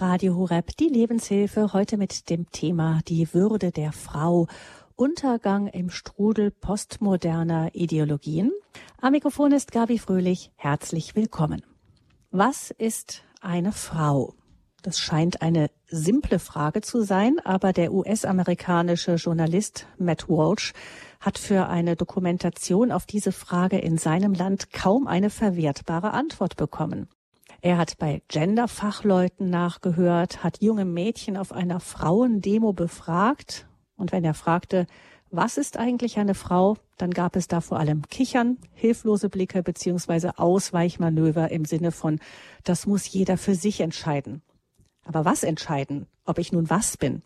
Radio Horeb, die Lebenshilfe, heute mit dem Thema die Würde der Frau. Untergang im Strudel postmoderner Ideologien. Am Mikrofon ist Gabi Fröhlich. Herzlich willkommen. Was ist eine Frau? Das scheint eine simple Frage zu sein, aber der US-amerikanische Journalist Matt Walsh hat für eine Dokumentation auf diese Frage in seinem Land kaum eine verwertbare Antwort bekommen. Er hat bei Gender-Fachleuten nachgehört, hat junge Mädchen auf einer Frauendemo befragt. Und wenn er fragte, was ist eigentlich eine Frau, dann gab es da vor allem Kichern, hilflose Blicke beziehungsweise Ausweichmanöver im Sinne von, das muss jeder für sich entscheiden. Aber was entscheiden, ob ich nun was bin,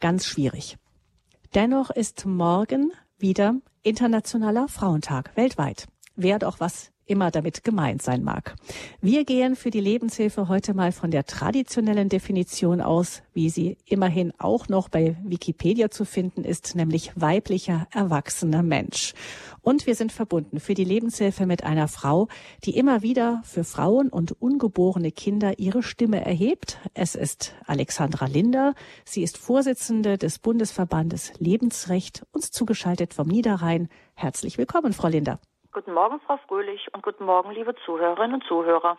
ganz schwierig. Dennoch ist morgen wieder Internationaler Frauentag weltweit. Wer doch was immer damit gemeint sein mag. Wir gehen für die Lebenshilfe heute mal von der traditionellen Definition aus, wie sie immerhin auch noch bei Wikipedia zu finden ist, nämlich weiblicher erwachsener Mensch. Und wir sind verbunden für die Lebenshilfe mit einer Frau, die immer wieder für Frauen und ungeborene Kinder ihre Stimme erhebt. Es ist Alexandra Linder. Sie ist Vorsitzende des Bundesverbandes Lebensrecht, uns zugeschaltet vom Niederrhein. Herzlich willkommen, Frau Linder. Guten Morgen, Frau Fröhlich, und guten Morgen, liebe Zuhörerinnen und Zuhörer.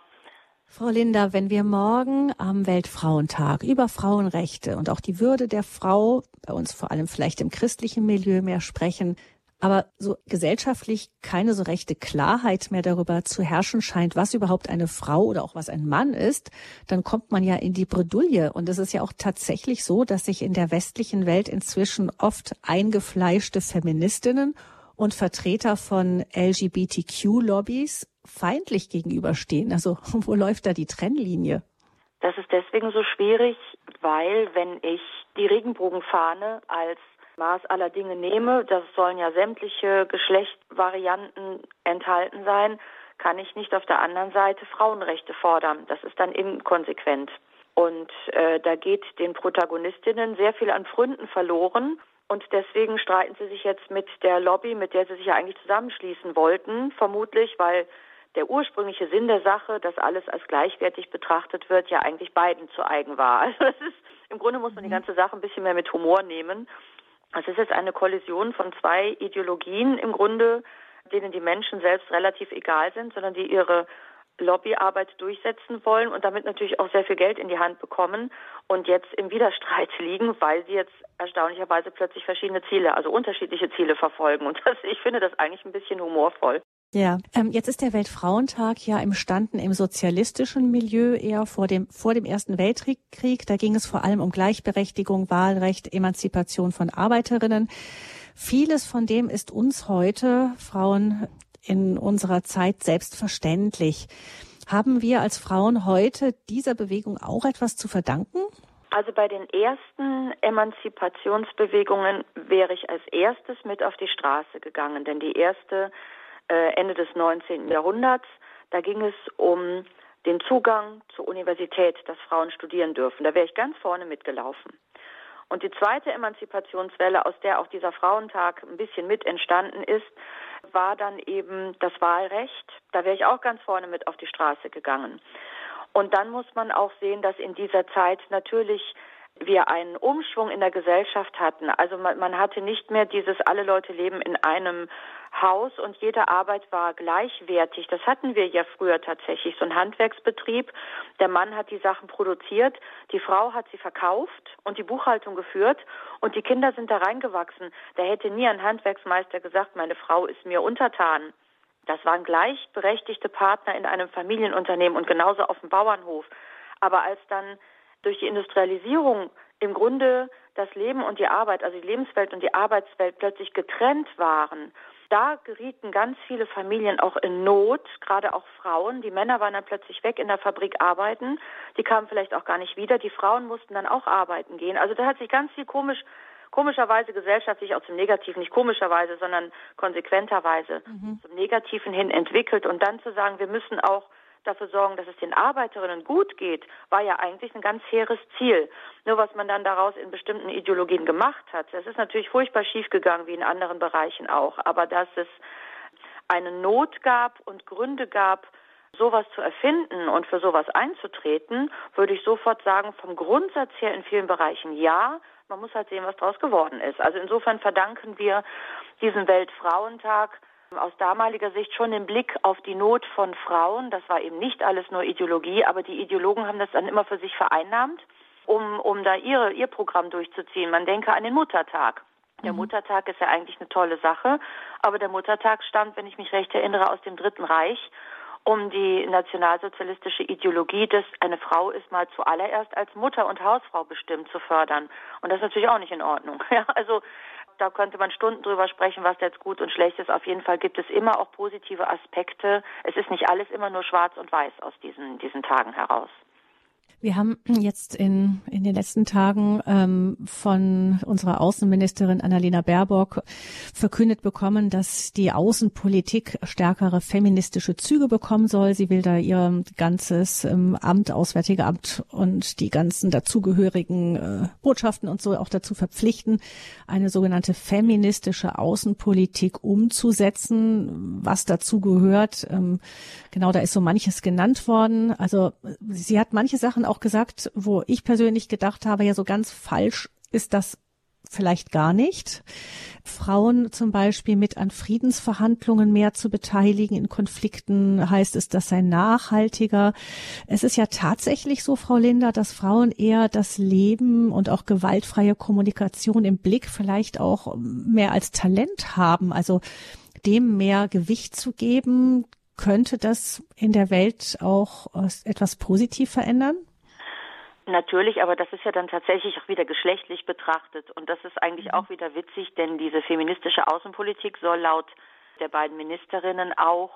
Frau Linda, wenn wir morgen am Weltfrauentag über Frauenrechte und auch die Würde der Frau, bei uns vor allem vielleicht im christlichen Milieu mehr sprechen, aber so gesellschaftlich keine so rechte Klarheit mehr darüber zu herrschen scheint, was überhaupt eine Frau oder auch was ein Mann ist, dann kommt man ja in die Bredouille. Und es ist ja auch tatsächlich so, dass sich in der westlichen Welt inzwischen oft eingefleischte Feministinnen und Vertreter von LGBTQ-Lobbys feindlich gegenüberstehen. Also wo läuft da die Trennlinie? Das ist deswegen so schwierig, weil wenn ich die Regenbogenfahne als Maß aller Dinge nehme, das sollen ja sämtliche Geschlechtsvarianten enthalten sein, kann ich nicht auf der anderen Seite Frauenrechte fordern. Das ist dann inkonsequent. Und äh, da geht den Protagonistinnen sehr viel an Fründen verloren, und deswegen streiten sie sich jetzt mit der Lobby, mit der sie sich ja eigentlich zusammenschließen wollten, vermutlich, weil der ursprüngliche Sinn der Sache, dass alles als gleichwertig betrachtet wird, ja eigentlich beiden zu eigen war. Also das ist, im Grunde muss man die mhm. ganze Sache ein bisschen mehr mit Humor nehmen. Es ist jetzt eine Kollision von zwei Ideologien im Grunde, denen die Menschen selbst relativ egal sind, sondern die ihre Lobbyarbeit durchsetzen wollen und damit natürlich auch sehr viel Geld in die Hand bekommen und jetzt im Widerstreit liegen, weil sie jetzt erstaunlicherweise plötzlich verschiedene Ziele, also unterschiedliche Ziele verfolgen. Und das, ich finde das eigentlich ein bisschen humorvoll. Ja, ähm, jetzt ist der Weltfrauentag ja imstanden im sozialistischen Milieu eher vor dem, vor dem Ersten Weltkrieg. Da ging es vor allem um Gleichberechtigung, Wahlrecht, Emanzipation von Arbeiterinnen. Vieles von dem ist uns heute Frauen in unserer Zeit selbstverständlich. Haben wir als Frauen heute dieser Bewegung auch etwas zu verdanken? Also bei den ersten Emanzipationsbewegungen wäre ich als erstes mit auf die Straße gegangen, denn die erste äh, Ende des 19. Jahrhunderts, da ging es um den Zugang zur Universität, dass Frauen studieren dürfen. Da wäre ich ganz vorne mitgelaufen. Und die zweite Emanzipationswelle, aus der auch dieser Frauentag ein bisschen mit entstanden ist, war dann eben das Wahlrecht. Da wäre ich auch ganz vorne mit auf die Straße gegangen. Und dann muss man auch sehen, dass in dieser Zeit natürlich wir einen Umschwung in der Gesellschaft hatten. Also man, man, hatte nicht mehr dieses, alle Leute leben in einem Haus und jede Arbeit war gleichwertig. Das hatten wir ja früher tatsächlich, so ein Handwerksbetrieb. Der Mann hat die Sachen produziert, die Frau hat sie verkauft und die Buchhaltung geführt und die Kinder sind da reingewachsen. Da hätte nie ein Handwerksmeister gesagt, meine Frau ist mir untertan. Das waren gleichberechtigte Partner in einem Familienunternehmen und genauso auf dem Bauernhof. Aber als dann durch die Industrialisierung im Grunde das Leben und die Arbeit, also die Lebenswelt und die Arbeitswelt plötzlich getrennt waren, da gerieten ganz viele Familien auch in Not, gerade auch Frauen. Die Männer waren dann plötzlich weg in der Fabrik arbeiten, die kamen vielleicht auch gar nicht wieder. Die Frauen mussten dann auch arbeiten gehen. Also da hat sich ganz viel komisch komischerweise gesellschaftlich auch zum Negativen, nicht komischerweise, sondern konsequenterweise mhm. zum Negativen hin entwickelt und dann zu sagen, wir müssen auch dafür sorgen, dass es den Arbeiterinnen gut geht, war ja eigentlich ein ganz hehres Ziel. Nur was man dann daraus in bestimmten Ideologien gemacht hat, das ist natürlich furchtbar schiefgegangen, wie in anderen Bereichen auch. Aber dass es eine Not gab und Gründe gab, sowas zu erfinden und für sowas einzutreten, würde ich sofort sagen, vom Grundsatz her in vielen Bereichen ja. Man muss halt sehen, was daraus geworden ist. Also insofern verdanken wir diesen Weltfrauentag aus damaliger Sicht schon den Blick auf die Not von Frauen. Das war eben nicht alles nur Ideologie, aber die Ideologen haben das dann immer für sich vereinnahmt, um, um da ihre, ihr Programm durchzuziehen. Man denke an den Muttertag. Der mhm. Muttertag ist ja eigentlich eine tolle Sache, aber der Muttertag stammt, wenn ich mich recht erinnere, aus dem Dritten Reich, um die nationalsozialistische Ideologie, dass eine Frau ist mal zuallererst als Mutter und Hausfrau bestimmt zu fördern. Und das ist natürlich auch nicht in Ordnung. Ja, also da könnte man Stunden drüber sprechen, was jetzt gut und schlecht ist. Auf jeden Fall gibt es immer auch positive Aspekte. Es ist nicht alles immer nur schwarz und weiß aus diesen, diesen Tagen heraus. Wir haben jetzt in, in den letzten Tagen ähm, von unserer Außenministerin Annalena Baerbock verkündet bekommen, dass die Außenpolitik stärkere feministische Züge bekommen soll. Sie will da ihr ganzes ähm, Amt, Auswärtige Amt und die ganzen dazugehörigen äh, Botschaften und so auch dazu verpflichten, eine sogenannte feministische Außenpolitik umzusetzen. Was dazu gehört, ähm, genau, da ist so manches genannt worden. Also sie hat manche Sachen auch gesagt, wo ich persönlich gedacht habe, ja, so ganz falsch ist das vielleicht gar nicht. Frauen zum Beispiel mit an Friedensverhandlungen mehr zu beteiligen in Konflikten heißt es, das sei nachhaltiger. Es ist ja tatsächlich so, Frau Linder, dass Frauen eher das Leben und auch gewaltfreie Kommunikation im Blick vielleicht auch mehr als Talent haben. Also dem mehr Gewicht zu geben, könnte das in der Welt auch etwas positiv verändern? Natürlich, aber das ist ja dann tatsächlich auch wieder geschlechtlich betrachtet. Und das ist eigentlich mhm. auch wieder witzig, denn diese feministische Außenpolitik soll laut der beiden Ministerinnen auch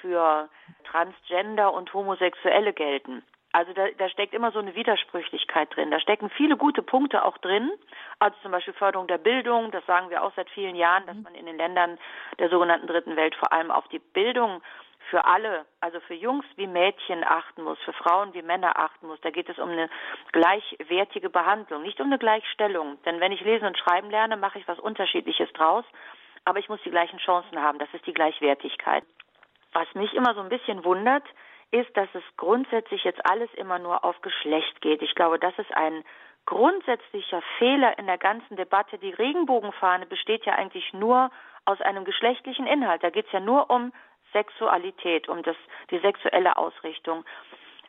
für Transgender und Homosexuelle gelten. Also da, da steckt immer so eine Widersprüchlichkeit drin. Da stecken viele gute Punkte auch drin. Also zum Beispiel Förderung der Bildung. Das sagen wir auch seit vielen Jahren, dass mhm. man in den Ländern der sogenannten Dritten Welt vor allem auf die Bildung für alle, also für Jungs wie Mädchen achten muss, für Frauen wie Männer achten muss. Da geht es um eine gleichwertige Behandlung, nicht um eine Gleichstellung. Denn wenn ich lesen und schreiben lerne, mache ich was Unterschiedliches draus, aber ich muss die gleichen Chancen haben. Das ist die Gleichwertigkeit. Was mich immer so ein bisschen wundert, ist, dass es grundsätzlich jetzt alles immer nur auf Geschlecht geht. Ich glaube, das ist ein grundsätzlicher Fehler in der ganzen Debatte. Die Regenbogenfahne besteht ja eigentlich nur aus einem geschlechtlichen Inhalt. Da geht es ja nur um Sexualität, um das, die sexuelle Ausrichtung.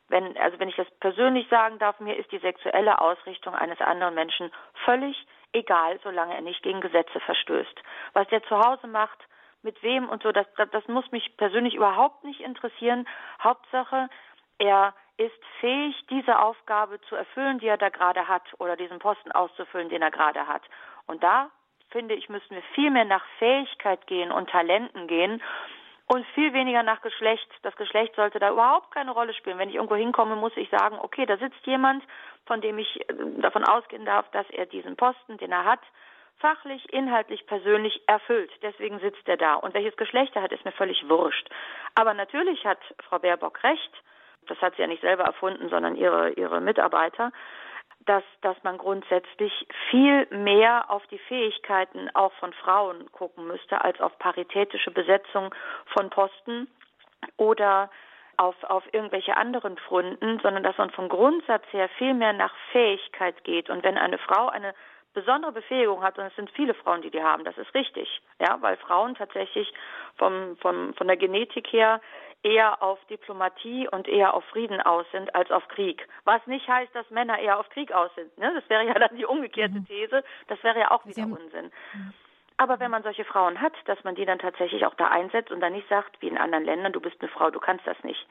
Wenn, also wenn ich das persönlich sagen darf, mir ist die sexuelle Ausrichtung eines anderen Menschen völlig egal, solange er nicht gegen Gesetze verstößt. Was der zu Hause macht, mit wem und so, das, das, das muss mich persönlich überhaupt nicht interessieren. Hauptsache, er ist fähig, diese Aufgabe zu erfüllen, die er da gerade hat, oder diesen Posten auszufüllen, den er gerade hat. Und da finde ich, müssen wir viel mehr nach Fähigkeit gehen und Talenten gehen und viel weniger nach Geschlecht. Das Geschlecht sollte da überhaupt keine Rolle spielen. Wenn ich irgendwo hinkomme, muss ich sagen, okay, da sitzt jemand, von dem ich äh, davon ausgehen darf, dass er diesen Posten, den er hat, fachlich, inhaltlich, persönlich erfüllt. Deswegen sitzt er da. Und welches Geschlecht er hat, ist mir völlig wurscht. Aber natürlich hat Frau Baerbock recht. Das hat sie ja nicht selber erfunden, sondern ihre, ihre Mitarbeiter dass, dass man grundsätzlich viel mehr auf die Fähigkeiten auch von Frauen gucken müsste, als auf paritätische Besetzung von Posten oder auf, auf irgendwelche anderen Fronten, sondern dass man vom Grundsatz her viel mehr nach Fähigkeit geht. Und wenn eine Frau eine besondere Befähigung hat, und es sind viele Frauen, die die haben, das ist richtig, ja, weil Frauen tatsächlich vom, vom, von der Genetik her eher auf Diplomatie und eher auf Frieden aus sind als auf Krieg. Was nicht heißt, dass Männer eher auf Krieg aus sind. Ne? Das wäre ja dann die umgekehrte mhm. These. Das wäre ja auch wieder Unsinn. Aber wenn man solche Frauen hat, dass man die dann tatsächlich auch da einsetzt und dann nicht sagt, wie in anderen Ländern, du bist eine Frau, du kannst das nicht.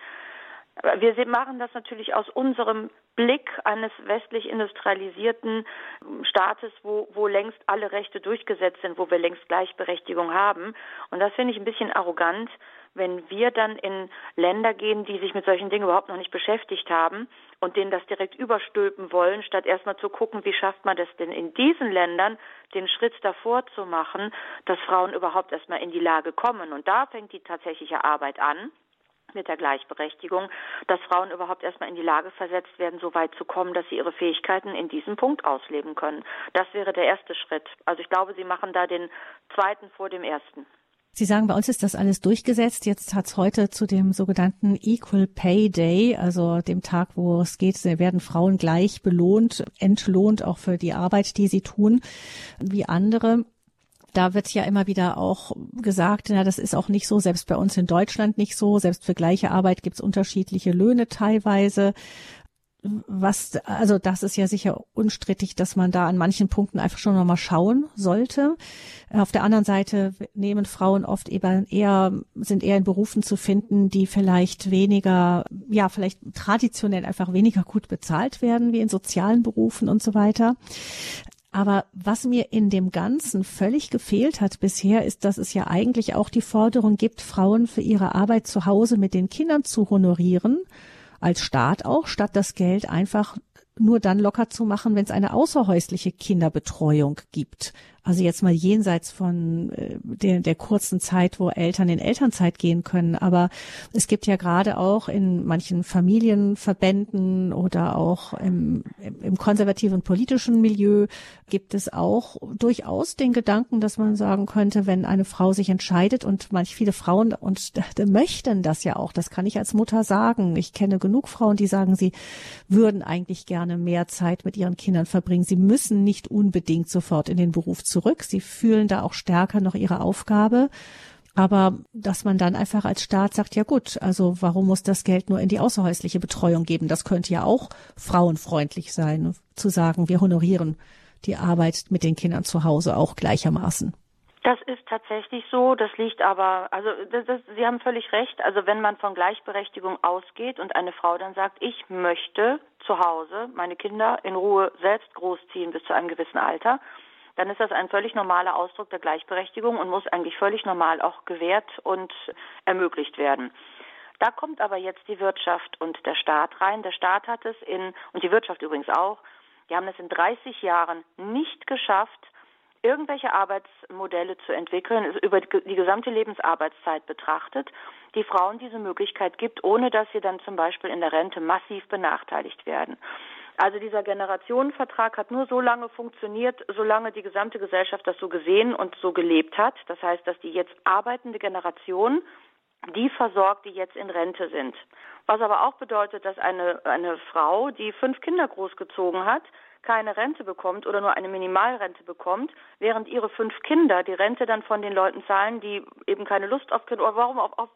Wir machen das natürlich aus unserem Blick eines westlich industrialisierten Staates, wo, wo längst alle Rechte durchgesetzt sind, wo wir längst Gleichberechtigung haben. Und das finde ich ein bisschen arrogant, wenn wir dann in Länder gehen, die sich mit solchen Dingen überhaupt noch nicht beschäftigt haben und denen das direkt überstülpen wollen, statt erstmal zu gucken, wie schafft man das denn in diesen Ländern, den Schritt davor zu machen, dass Frauen überhaupt erstmal in die Lage kommen. Und da fängt die tatsächliche Arbeit an mit der Gleichberechtigung, dass Frauen überhaupt erstmal in die Lage versetzt werden, so weit zu kommen, dass sie ihre Fähigkeiten in diesem Punkt ausleben können. Das wäre der erste Schritt. Also ich glaube, Sie machen da den zweiten vor dem ersten. Sie sagen, bei uns ist das alles durchgesetzt. Jetzt hat es heute zu dem sogenannten Equal Pay Day, also dem Tag, wo es geht, werden Frauen gleich belohnt, entlohnt auch für die Arbeit, die sie tun, wie andere. Da wird ja immer wieder auch gesagt, na, das ist auch nicht so, selbst bei uns in Deutschland nicht so. Selbst für gleiche Arbeit gibt es unterschiedliche Löhne teilweise was, also das ist ja sicher unstrittig, dass man da an manchen Punkten einfach schon nochmal schauen sollte. Auf der anderen Seite nehmen Frauen oft eben eher, sind eher in Berufen zu finden, die vielleicht weniger, ja, vielleicht traditionell einfach weniger gut bezahlt werden, wie in sozialen Berufen und so weiter. Aber was mir in dem Ganzen völlig gefehlt hat bisher, ist, dass es ja eigentlich auch die Forderung gibt, Frauen für ihre Arbeit zu Hause mit den Kindern zu honorieren als Staat auch, statt das Geld einfach nur dann locker zu machen, wenn es eine außerhäusliche Kinderbetreuung gibt. Also jetzt mal jenseits von äh, der, der kurzen Zeit, wo Eltern in Elternzeit gehen können. Aber es gibt ja gerade auch in manchen Familienverbänden oder auch im, im konservativen politischen Milieu gibt es auch durchaus den Gedanken, dass man sagen könnte, wenn eine Frau sich entscheidet und manch viele Frauen und möchten das ja auch, das kann ich als Mutter sagen. Ich kenne genug Frauen, die sagen, sie würden eigentlich gerne mehr Zeit mit ihren Kindern verbringen. Sie müssen nicht unbedingt sofort in den Beruf zurück. Sie fühlen da auch stärker noch ihre Aufgabe. Aber dass man dann einfach als Staat sagt, ja gut, also warum muss das Geld nur in die außerhäusliche Betreuung geben? Das könnte ja auch frauenfreundlich sein, zu sagen, wir honorieren die Arbeit mit den Kindern zu Hause auch gleichermaßen. Das ist tatsächlich so. Das liegt aber, also das, das, Sie haben völlig recht. Also wenn man von Gleichberechtigung ausgeht und eine Frau dann sagt, ich möchte zu Hause meine Kinder in Ruhe selbst großziehen bis zu einem gewissen Alter, dann ist das ein völlig normaler Ausdruck der Gleichberechtigung und muss eigentlich völlig normal auch gewährt und ermöglicht werden. Da kommt aber jetzt die Wirtschaft und der Staat rein. Der Staat hat es in, und die Wirtschaft übrigens auch, die haben es in 30 Jahren nicht geschafft, irgendwelche Arbeitsmodelle zu entwickeln, über die gesamte Lebensarbeitszeit betrachtet, die Frauen diese Möglichkeit gibt, ohne dass sie dann zum Beispiel in der Rente massiv benachteiligt werden. Also dieser Generationenvertrag hat nur so lange funktioniert, solange die gesamte Gesellschaft das so gesehen und so gelebt hat. Das heißt, dass die jetzt arbeitende Generation die versorgt, die jetzt in Rente sind. Was aber auch bedeutet, dass eine, eine Frau, die fünf Kinder großgezogen hat, keine Rente bekommt oder nur eine Minimalrente bekommt, während ihre fünf Kinder die Rente dann von den Leuten zahlen, die eben keine Lust auf Kinder oder warum auf, auf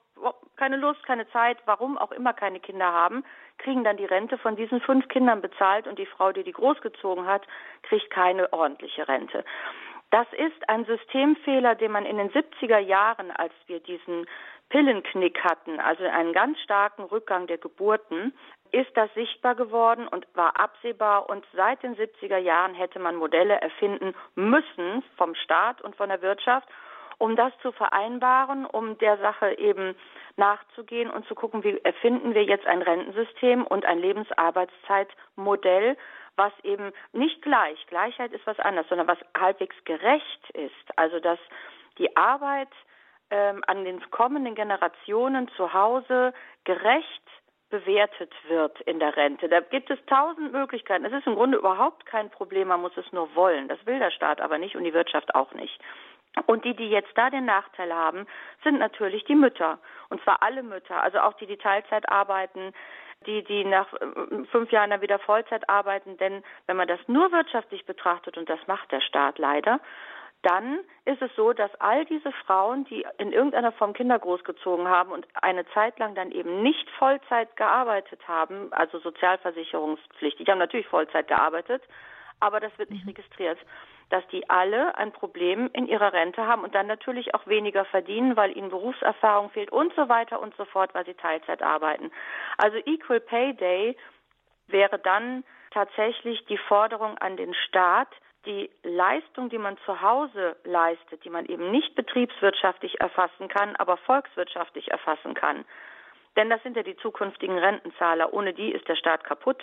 keine Lust, keine Zeit, warum auch immer keine Kinder haben, kriegen dann die Rente von diesen fünf Kindern bezahlt und die Frau, die die großgezogen hat, kriegt keine ordentliche Rente. Das ist ein Systemfehler, den man in den 70er Jahren, als wir diesen Pillenknick hatten, also einen ganz starken Rückgang der Geburten, ist das sichtbar geworden und war absehbar. Und seit den 70er Jahren hätte man Modelle erfinden müssen vom Staat und von der Wirtschaft, um das zu vereinbaren, um der Sache eben nachzugehen und zu gucken, wie erfinden wir jetzt ein Rentensystem und ein Lebensarbeitszeitmodell, was eben nicht gleich, Gleichheit ist was anderes, sondern was halbwegs gerecht ist. Also dass die Arbeit ähm, an den kommenden Generationen zu Hause gerecht bewertet wird in der Rente. Da gibt es tausend Möglichkeiten. Es ist im Grunde überhaupt kein Problem, man muss es nur wollen. Das will der Staat aber nicht und die Wirtschaft auch nicht. Und die, die jetzt da den Nachteil haben, sind natürlich die Mütter. Und zwar alle Mütter, also auch die, die Teilzeit arbeiten, die, die nach äh, fünf Jahren dann wieder Vollzeit arbeiten. Denn wenn man das nur wirtschaftlich betrachtet, und das macht der Staat leider, dann ist es so, dass all diese Frauen, die in irgendeiner Form Kinder großgezogen haben und eine Zeit lang dann eben nicht Vollzeit gearbeitet haben, also sozialversicherungspflichtig, die haben natürlich Vollzeit gearbeitet, aber das wird nicht mhm. registriert, dass die alle ein Problem in ihrer Rente haben und dann natürlich auch weniger verdienen, weil ihnen Berufserfahrung fehlt und so weiter und so fort, weil sie Teilzeit arbeiten. Also Equal Pay Day wäre dann tatsächlich die Forderung an den Staat, die Leistung, die man zu Hause leistet, die man eben nicht betriebswirtschaftlich erfassen kann, aber volkswirtschaftlich erfassen kann. Denn das sind ja die zukünftigen Rentenzahler. Ohne die ist der Staat kaputt.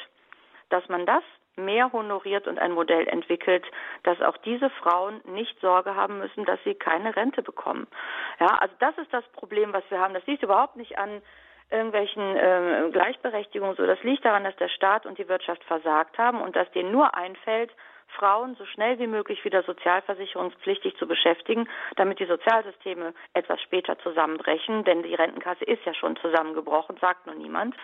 Dass man das mehr honoriert und ein Modell entwickelt, dass auch diese Frauen nicht Sorge haben müssen, dass sie keine Rente bekommen. Ja, also das ist das Problem, was wir haben. Das liegt überhaupt nicht an irgendwelchen äh, Gleichberechtigungen. So, das liegt daran, dass der Staat und die Wirtschaft versagt haben und dass denen nur einfällt, Frauen so schnell wie möglich wieder sozialversicherungspflichtig zu beschäftigen, damit die Sozialsysteme etwas später zusammenbrechen, denn die Rentenkasse ist ja schon zusammengebrochen, sagt nur niemand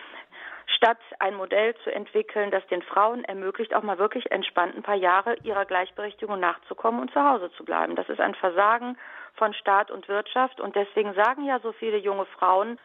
statt ein Modell zu entwickeln, das den Frauen ermöglicht, auch mal wirklich entspannt ein paar Jahre ihrer Gleichberechtigung nachzukommen und zu Hause zu bleiben. Das ist ein Versagen von Staat und Wirtschaft und deswegen sagen ja so viele junge Frauen,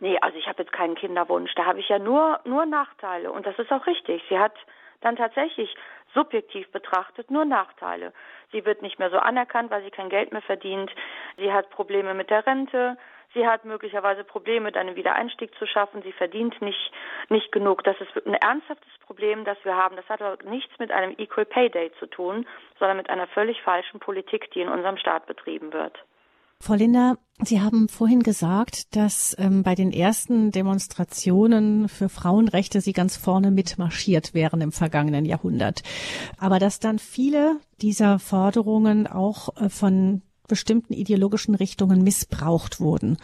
nee, also ich habe jetzt keinen Kinderwunsch, da habe ich ja nur nur Nachteile und das ist auch richtig. Sie hat dann tatsächlich subjektiv betrachtet nur Nachteile. Sie wird nicht mehr so anerkannt, weil sie kein Geld mehr verdient. Sie hat Probleme mit der Rente. Sie hat möglicherweise Probleme, einen Wiedereinstieg zu schaffen. Sie verdient nicht, nicht genug. Das ist ein ernsthaftes Problem, das wir haben. Das hat aber nichts mit einem Equal Pay Day zu tun, sondern mit einer völlig falschen Politik, die in unserem Staat betrieben wird. Frau Linder, Sie haben vorhin gesagt, dass ähm, bei den ersten Demonstrationen für Frauenrechte Sie ganz vorne mitmarschiert wären im vergangenen Jahrhundert. Aber dass dann viele dieser Forderungen auch äh, von bestimmten ideologischen Richtungen missbraucht wurden.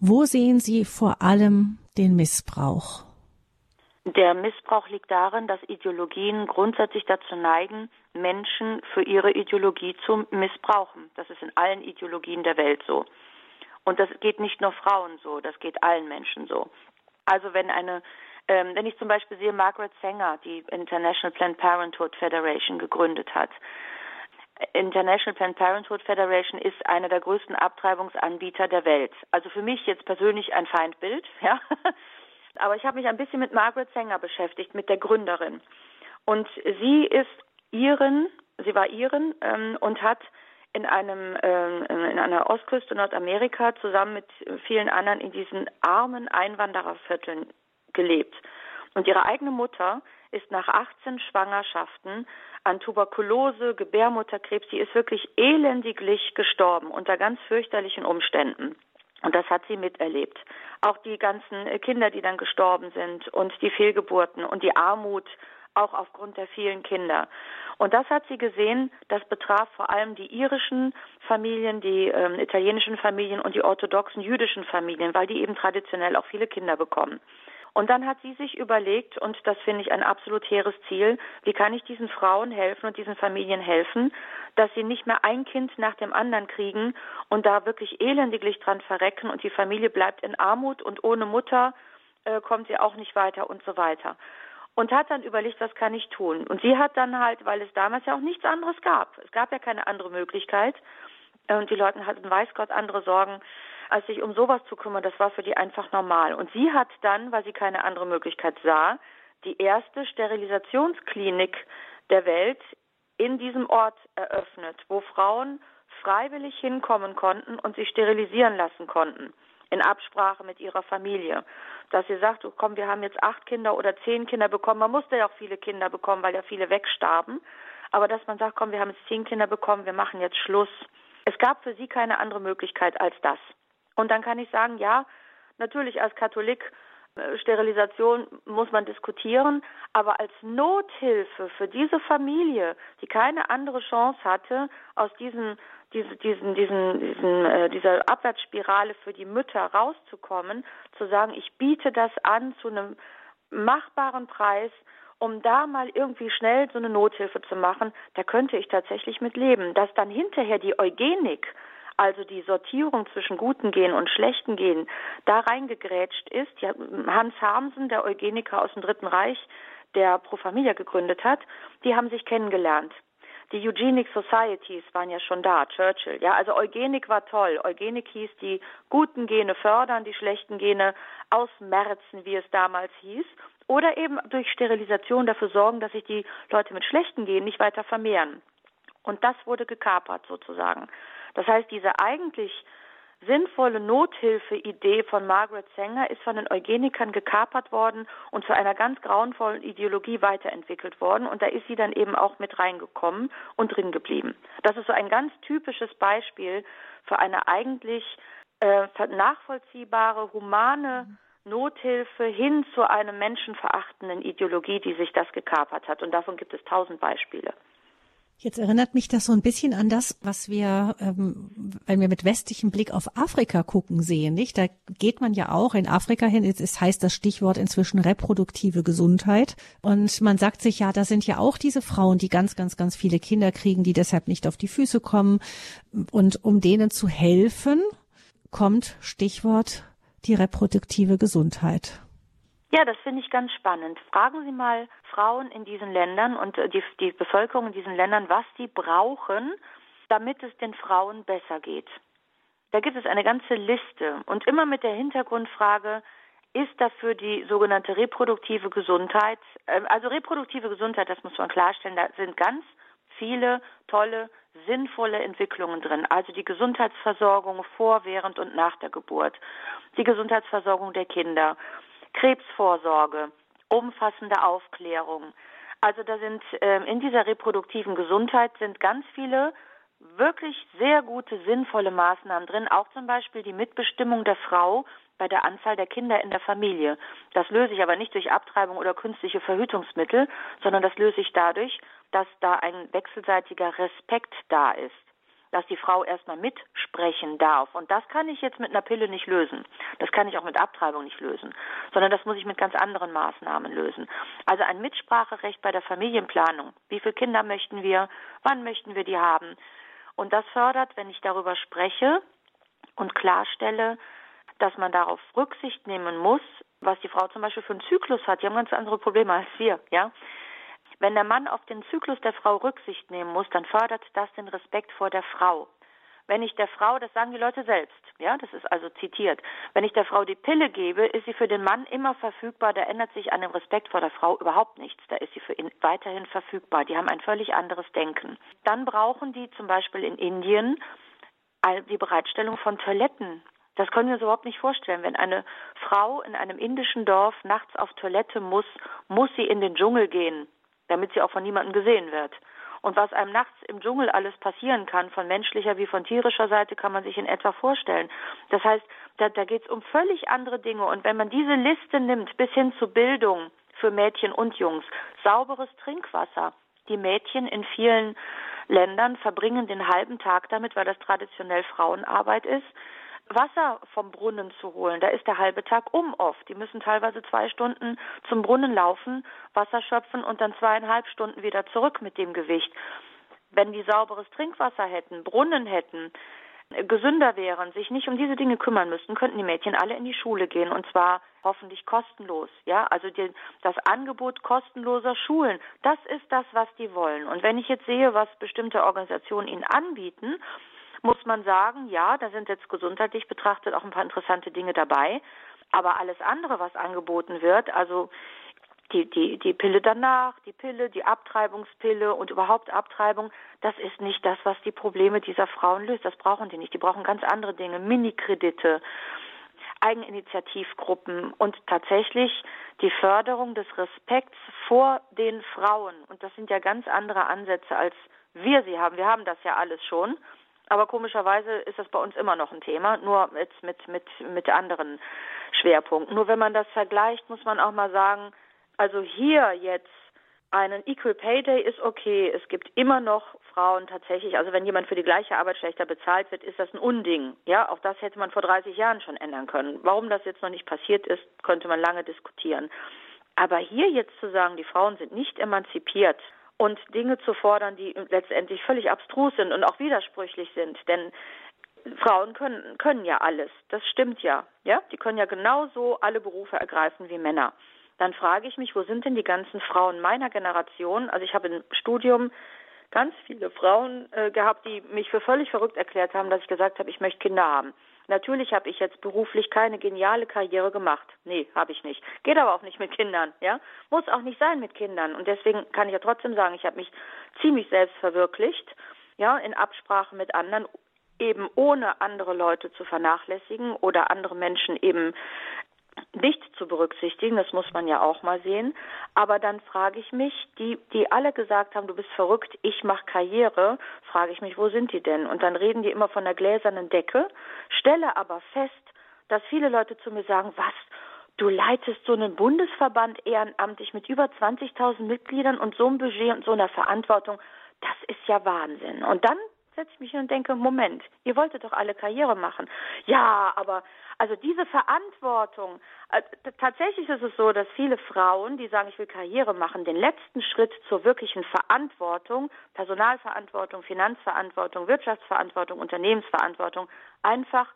Wo sehen Sie vor allem den Missbrauch? Der Missbrauch liegt darin, dass Ideologien grundsätzlich dazu neigen, Menschen für ihre Ideologie zu missbrauchen. Das ist in allen Ideologien der Welt so. Und das geht nicht nur Frauen so, das geht allen Menschen so. Also wenn eine, ähm, wenn ich zum Beispiel sehe, Margaret Sanger, die International Planned Parenthood Federation gegründet hat, International Planned Parenthood Federation ist einer der größten Abtreibungsanbieter der Welt. Also für mich jetzt persönlich ein Feindbild, ja. Aber ich habe mich ein bisschen mit Margaret Sanger beschäftigt, mit der Gründerin. Und sie ist Iren, sie war Iren ähm, und hat in einem ähm, in einer Ostküste Nordamerika zusammen mit vielen anderen in diesen armen Einwanderervierteln gelebt. Und ihre eigene Mutter ist nach 18 Schwangerschaften an Tuberkulose, Gebärmutterkrebs, sie ist wirklich elendiglich gestorben unter ganz fürchterlichen Umständen. Und das hat sie miterlebt. Auch die ganzen Kinder, die dann gestorben sind und die Fehlgeburten und die Armut, auch aufgrund der vielen Kinder. Und das hat sie gesehen, das betraf vor allem die irischen Familien, die ähm, italienischen Familien und die orthodoxen jüdischen Familien, weil die eben traditionell auch viele Kinder bekommen. Und dann hat sie sich überlegt, und das finde ich ein absolut hehres Ziel, wie kann ich diesen Frauen helfen und diesen Familien helfen, dass sie nicht mehr ein Kind nach dem anderen kriegen und da wirklich elendiglich dran verrecken und die Familie bleibt in Armut und ohne Mutter äh, kommt sie auch nicht weiter und so weiter. Und hat dann überlegt, was kann ich tun? Und sie hat dann halt, weil es damals ja auch nichts anderes gab, es gab ja keine andere Möglichkeit, äh, und die Leute hatten, weiß Gott, andere Sorgen, als sich um sowas zu kümmern, das war für die einfach normal. Und sie hat dann, weil sie keine andere Möglichkeit sah, die erste Sterilisationsklinik der Welt in diesem Ort eröffnet, wo Frauen freiwillig hinkommen konnten und sich sterilisieren lassen konnten, in Absprache mit ihrer Familie. Dass sie sagt, oh, komm, wir haben jetzt acht Kinder oder zehn Kinder bekommen. Man musste ja auch viele Kinder bekommen, weil ja viele wegstarben. Aber dass man sagt, komm, wir haben jetzt zehn Kinder bekommen, wir machen jetzt Schluss. Es gab für sie keine andere Möglichkeit als das. Und dann kann ich sagen, ja, natürlich als Katholik äh, Sterilisation muss man diskutieren, aber als Nothilfe für diese Familie, die keine andere Chance hatte, aus diesen, diese, diesen, diesen, diesen, äh, dieser Abwärtsspirale für die Mütter rauszukommen, zu sagen, ich biete das an zu einem machbaren Preis, um da mal irgendwie schnell so eine Nothilfe zu machen, da könnte ich tatsächlich mit leben. Dass dann hinterher die Eugenik also die Sortierung zwischen guten Genen und schlechten Genen, da reingegrätscht ist. Ja, Hans Harmsen, der Eugeniker aus dem Dritten Reich, der Pro Familia gegründet hat, die haben sich kennengelernt. Die Eugenic Societies waren ja schon da, Churchill. Ja, also Eugenik war toll. Eugenik hieß die guten Gene fördern, die schlechten Gene ausmerzen, wie es damals hieß. Oder eben durch Sterilisation dafür sorgen, dass sich die Leute mit schlechten Genen nicht weiter vermehren. Und das wurde gekapert sozusagen. Das heißt, diese eigentlich sinnvolle Nothilfe-Idee von Margaret Sanger ist von den Eugenikern gekapert worden und zu einer ganz grauenvollen Ideologie weiterentwickelt worden. Und da ist sie dann eben auch mit reingekommen und drin geblieben. Das ist so ein ganz typisches Beispiel für eine eigentlich äh, nachvollziehbare, humane Nothilfe hin zu einer menschenverachtenden Ideologie, die sich das gekapert hat. Und davon gibt es tausend Beispiele. Jetzt erinnert mich das so ein bisschen an das, was wir, ähm, wenn wir mit westlichem Blick auf Afrika gucken, sehen, nicht? Da geht man ja auch in Afrika hin. Es heißt das Stichwort inzwischen reproduktive Gesundheit. Und man sagt sich ja, da sind ja auch diese Frauen, die ganz, ganz, ganz viele Kinder kriegen, die deshalb nicht auf die Füße kommen. Und um denen zu helfen, kommt Stichwort die reproduktive Gesundheit. Ja, das finde ich ganz spannend. Fragen Sie mal Frauen in diesen Ländern und äh, die, die Bevölkerung in diesen Ländern, was sie brauchen, damit es den Frauen besser geht. Da gibt es eine ganze Liste und immer mit der Hintergrundfrage, ist dafür die sogenannte reproduktive Gesundheit, äh, also reproduktive Gesundheit, das muss man klarstellen, da sind ganz viele tolle, sinnvolle Entwicklungen drin. Also die Gesundheitsversorgung vor, während und nach der Geburt, die Gesundheitsversorgung der Kinder, Krebsvorsorge, umfassende Aufklärung. Also da sind äh, in dieser reproduktiven Gesundheit sind ganz viele wirklich sehr gute, sinnvolle Maßnahmen drin, auch zum Beispiel die Mitbestimmung der Frau bei der Anzahl der Kinder in der Familie. Das löse ich aber nicht durch Abtreibung oder künstliche Verhütungsmittel, sondern das löse ich dadurch, dass da ein wechselseitiger Respekt da ist dass die Frau erstmal mitsprechen darf. Und das kann ich jetzt mit einer Pille nicht lösen. Das kann ich auch mit Abtreibung nicht lösen, sondern das muss ich mit ganz anderen Maßnahmen lösen. Also ein Mitspracherecht bei der Familienplanung. Wie viele Kinder möchten wir? Wann möchten wir die haben? Und das fördert, wenn ich darüber spreche und klarstelle, dass man darauf Rücksicht nehmen muss, was die Frau zum Beispiel für einen Zyklus hat. Die haben ganz andere Probleme als wir, ja. Wenn der Mann auf den Zyklus der Frau Rücksicht nehmen muss, dann fördert das den Respekt vor der Frau. Wenn ich der Frau, das sagen die Leute selbst, ja, das ist also zitiert, wenn ich der Frau die Pille gebe, ist sie für den Mann immer verfügbar, da ändert sich an dem Respekt vor der Frau überhaupt nichts, da ist sie für ihn weiterhin verfügbar, die haben ein völlig anderes Denken. Dann brauchen die zum Beispiel in Indien die Bereitstellung von Toiletten. Das können wir uns überhaupt nicht vorstellen. Wenn eine Frau in einem indischen Dorf nachts auf Toilette muss, muss sie in den Dschungel gehen damit sie auch von niemandem gesehen wird. Und was einem nachts im Dschungel alles passieren kann, von menschlicher wie von tierischer Seite, kann man sich in etwa vorstellen. Das heißt, da, da geht es um völlig andere Dinge. Und wenn man diese Liste nimmt, bis hin zu Bildung für Mädchen und Jungs, sauberes Trinkwasser, die Mädchen in vielen Ländern verbringen den halben Tag damit, weil das traditionell Frauenarbeit ist, Wasser vom Brunnen zu holen. Da ist der halbe Tag um oft. Die müssen teilweise zwei Stunden zum Brunnen laufen, Wasser schöpfen und dann zweieinhalb Stunden wieder zurück mit dem Gewicht. Wenn die sauberes Trinkwasser hätten, Brunnen hätten, gesünder wären, sich nicht um diese Dinge kümmern müssten, könnten die Mädchen alle in die Schule gehen und zwar hoffentlich kostenlos. Ja, also die, das Angebot kostenloser Schulen, das ist das, was die wollen. Und wenn ich jetzt sehe, was bestimmte Organisationen ihnen anbieten, muss man sagen, ja, da sind jetzt gesundheitlich betrachtet auch ein paar interessante Dinge dabei. Aber alles andere, was angeboten wird, also die, die, die Pille danach, die Pille, die Abtreibungspille und überhaupt Abtreibung, das ist nicht das, was die Probleme dieser Frauen löst. Das brauchen die nicht. Die brauchen ganz andere Dinge, Minikredite, Eigeninitiativgruppen und tatsächlich die Förderung des Respekts vor den Frauen. Und das sind ja ganz andere Ansätze, als wir sie haben. Wir haben das ja alles schon. Aber komischerweise ist das bei uns immer noch ein Thema, nur mit, mit, mit, mit anderen Schwerpunkten. Nur wenn man das vergleicht, muss man auch mal sagen, also hier jetzt einen Equal Pay Day ist okay. Es gibt immer noch Frauen tatsächlich, also wenn jemand für die gleiche Arbeit schlechter bezahlt wird, ist das ein Unding. Ja, auch das hätte man vor 30 Jahren schon ändern können. Warum das jetzt noch nicht passiert ist, könnte man lange diskutieren. Aber hier jetzt zu sagen, die Frauen sind nicht emanzipiert, und Dinge zu fordern, die letztendlich völlig abstrus sind und auch widersprüchlich sind. Denn Frauen können, können ja alles. Das stimmt ja. Ja, die können ja genauso alle Berufe ergreifen wie Männer. Dann frage ich mich, wo sind denn die ganzen Frauen meiner Generation? Also ich habe im Studium ganz viele Frauen äh, gehabt, die mich für völlig verrückt erklärt haben, dass ich gesagt habe, ich möchte Kinder haben. Natürlich habe ich jetzt beruflich keine geniale Karriere gemacht. Nee, habe ich nicht. Geht aber auch nicht mit Kindern, ja? Muss auch nicht sein mit Kindern. Und deswegen kann ich ja trotzdem sagen, ich habe mich ziemlich selbst verwirklicht, ja, in Absprache mit anderen, eben ohne andere Leute zu vernachlässigen oder andere Menschen eben nicht zu berücksichtigen, das muss man ja auch mal sehen. Aber dann frage ich mich, die, die alle gesagt haben, du bist verrückt, ich mache Karriere, frage ich mich, wo sind die denn? Und dann reden die immer von der gläsernen Decke, stelle aber fest, dass viele Leute zu mir sagen, was, du leitest so einen Bundesverband ehrenamtlich mit über 20.000 Mitgliedern und so einem Budget und so einer Verantwortung, das ist ja Wahnsinn. Und dann setze ich mich hin und denke, Moment, ihr wolltet doch alle Karriere machen. Ja, aber also diese Verantwortung, äh, tatsächlich ist es so, dass viele Frauen, die sagen, ich will Karriere machen, den letzten Schritt zur wirklichen Verantwortung, Personalverantwortung, Finanzverantwortung, Wirtschaftsverantwortung, Unternehmensverantwortung, einfach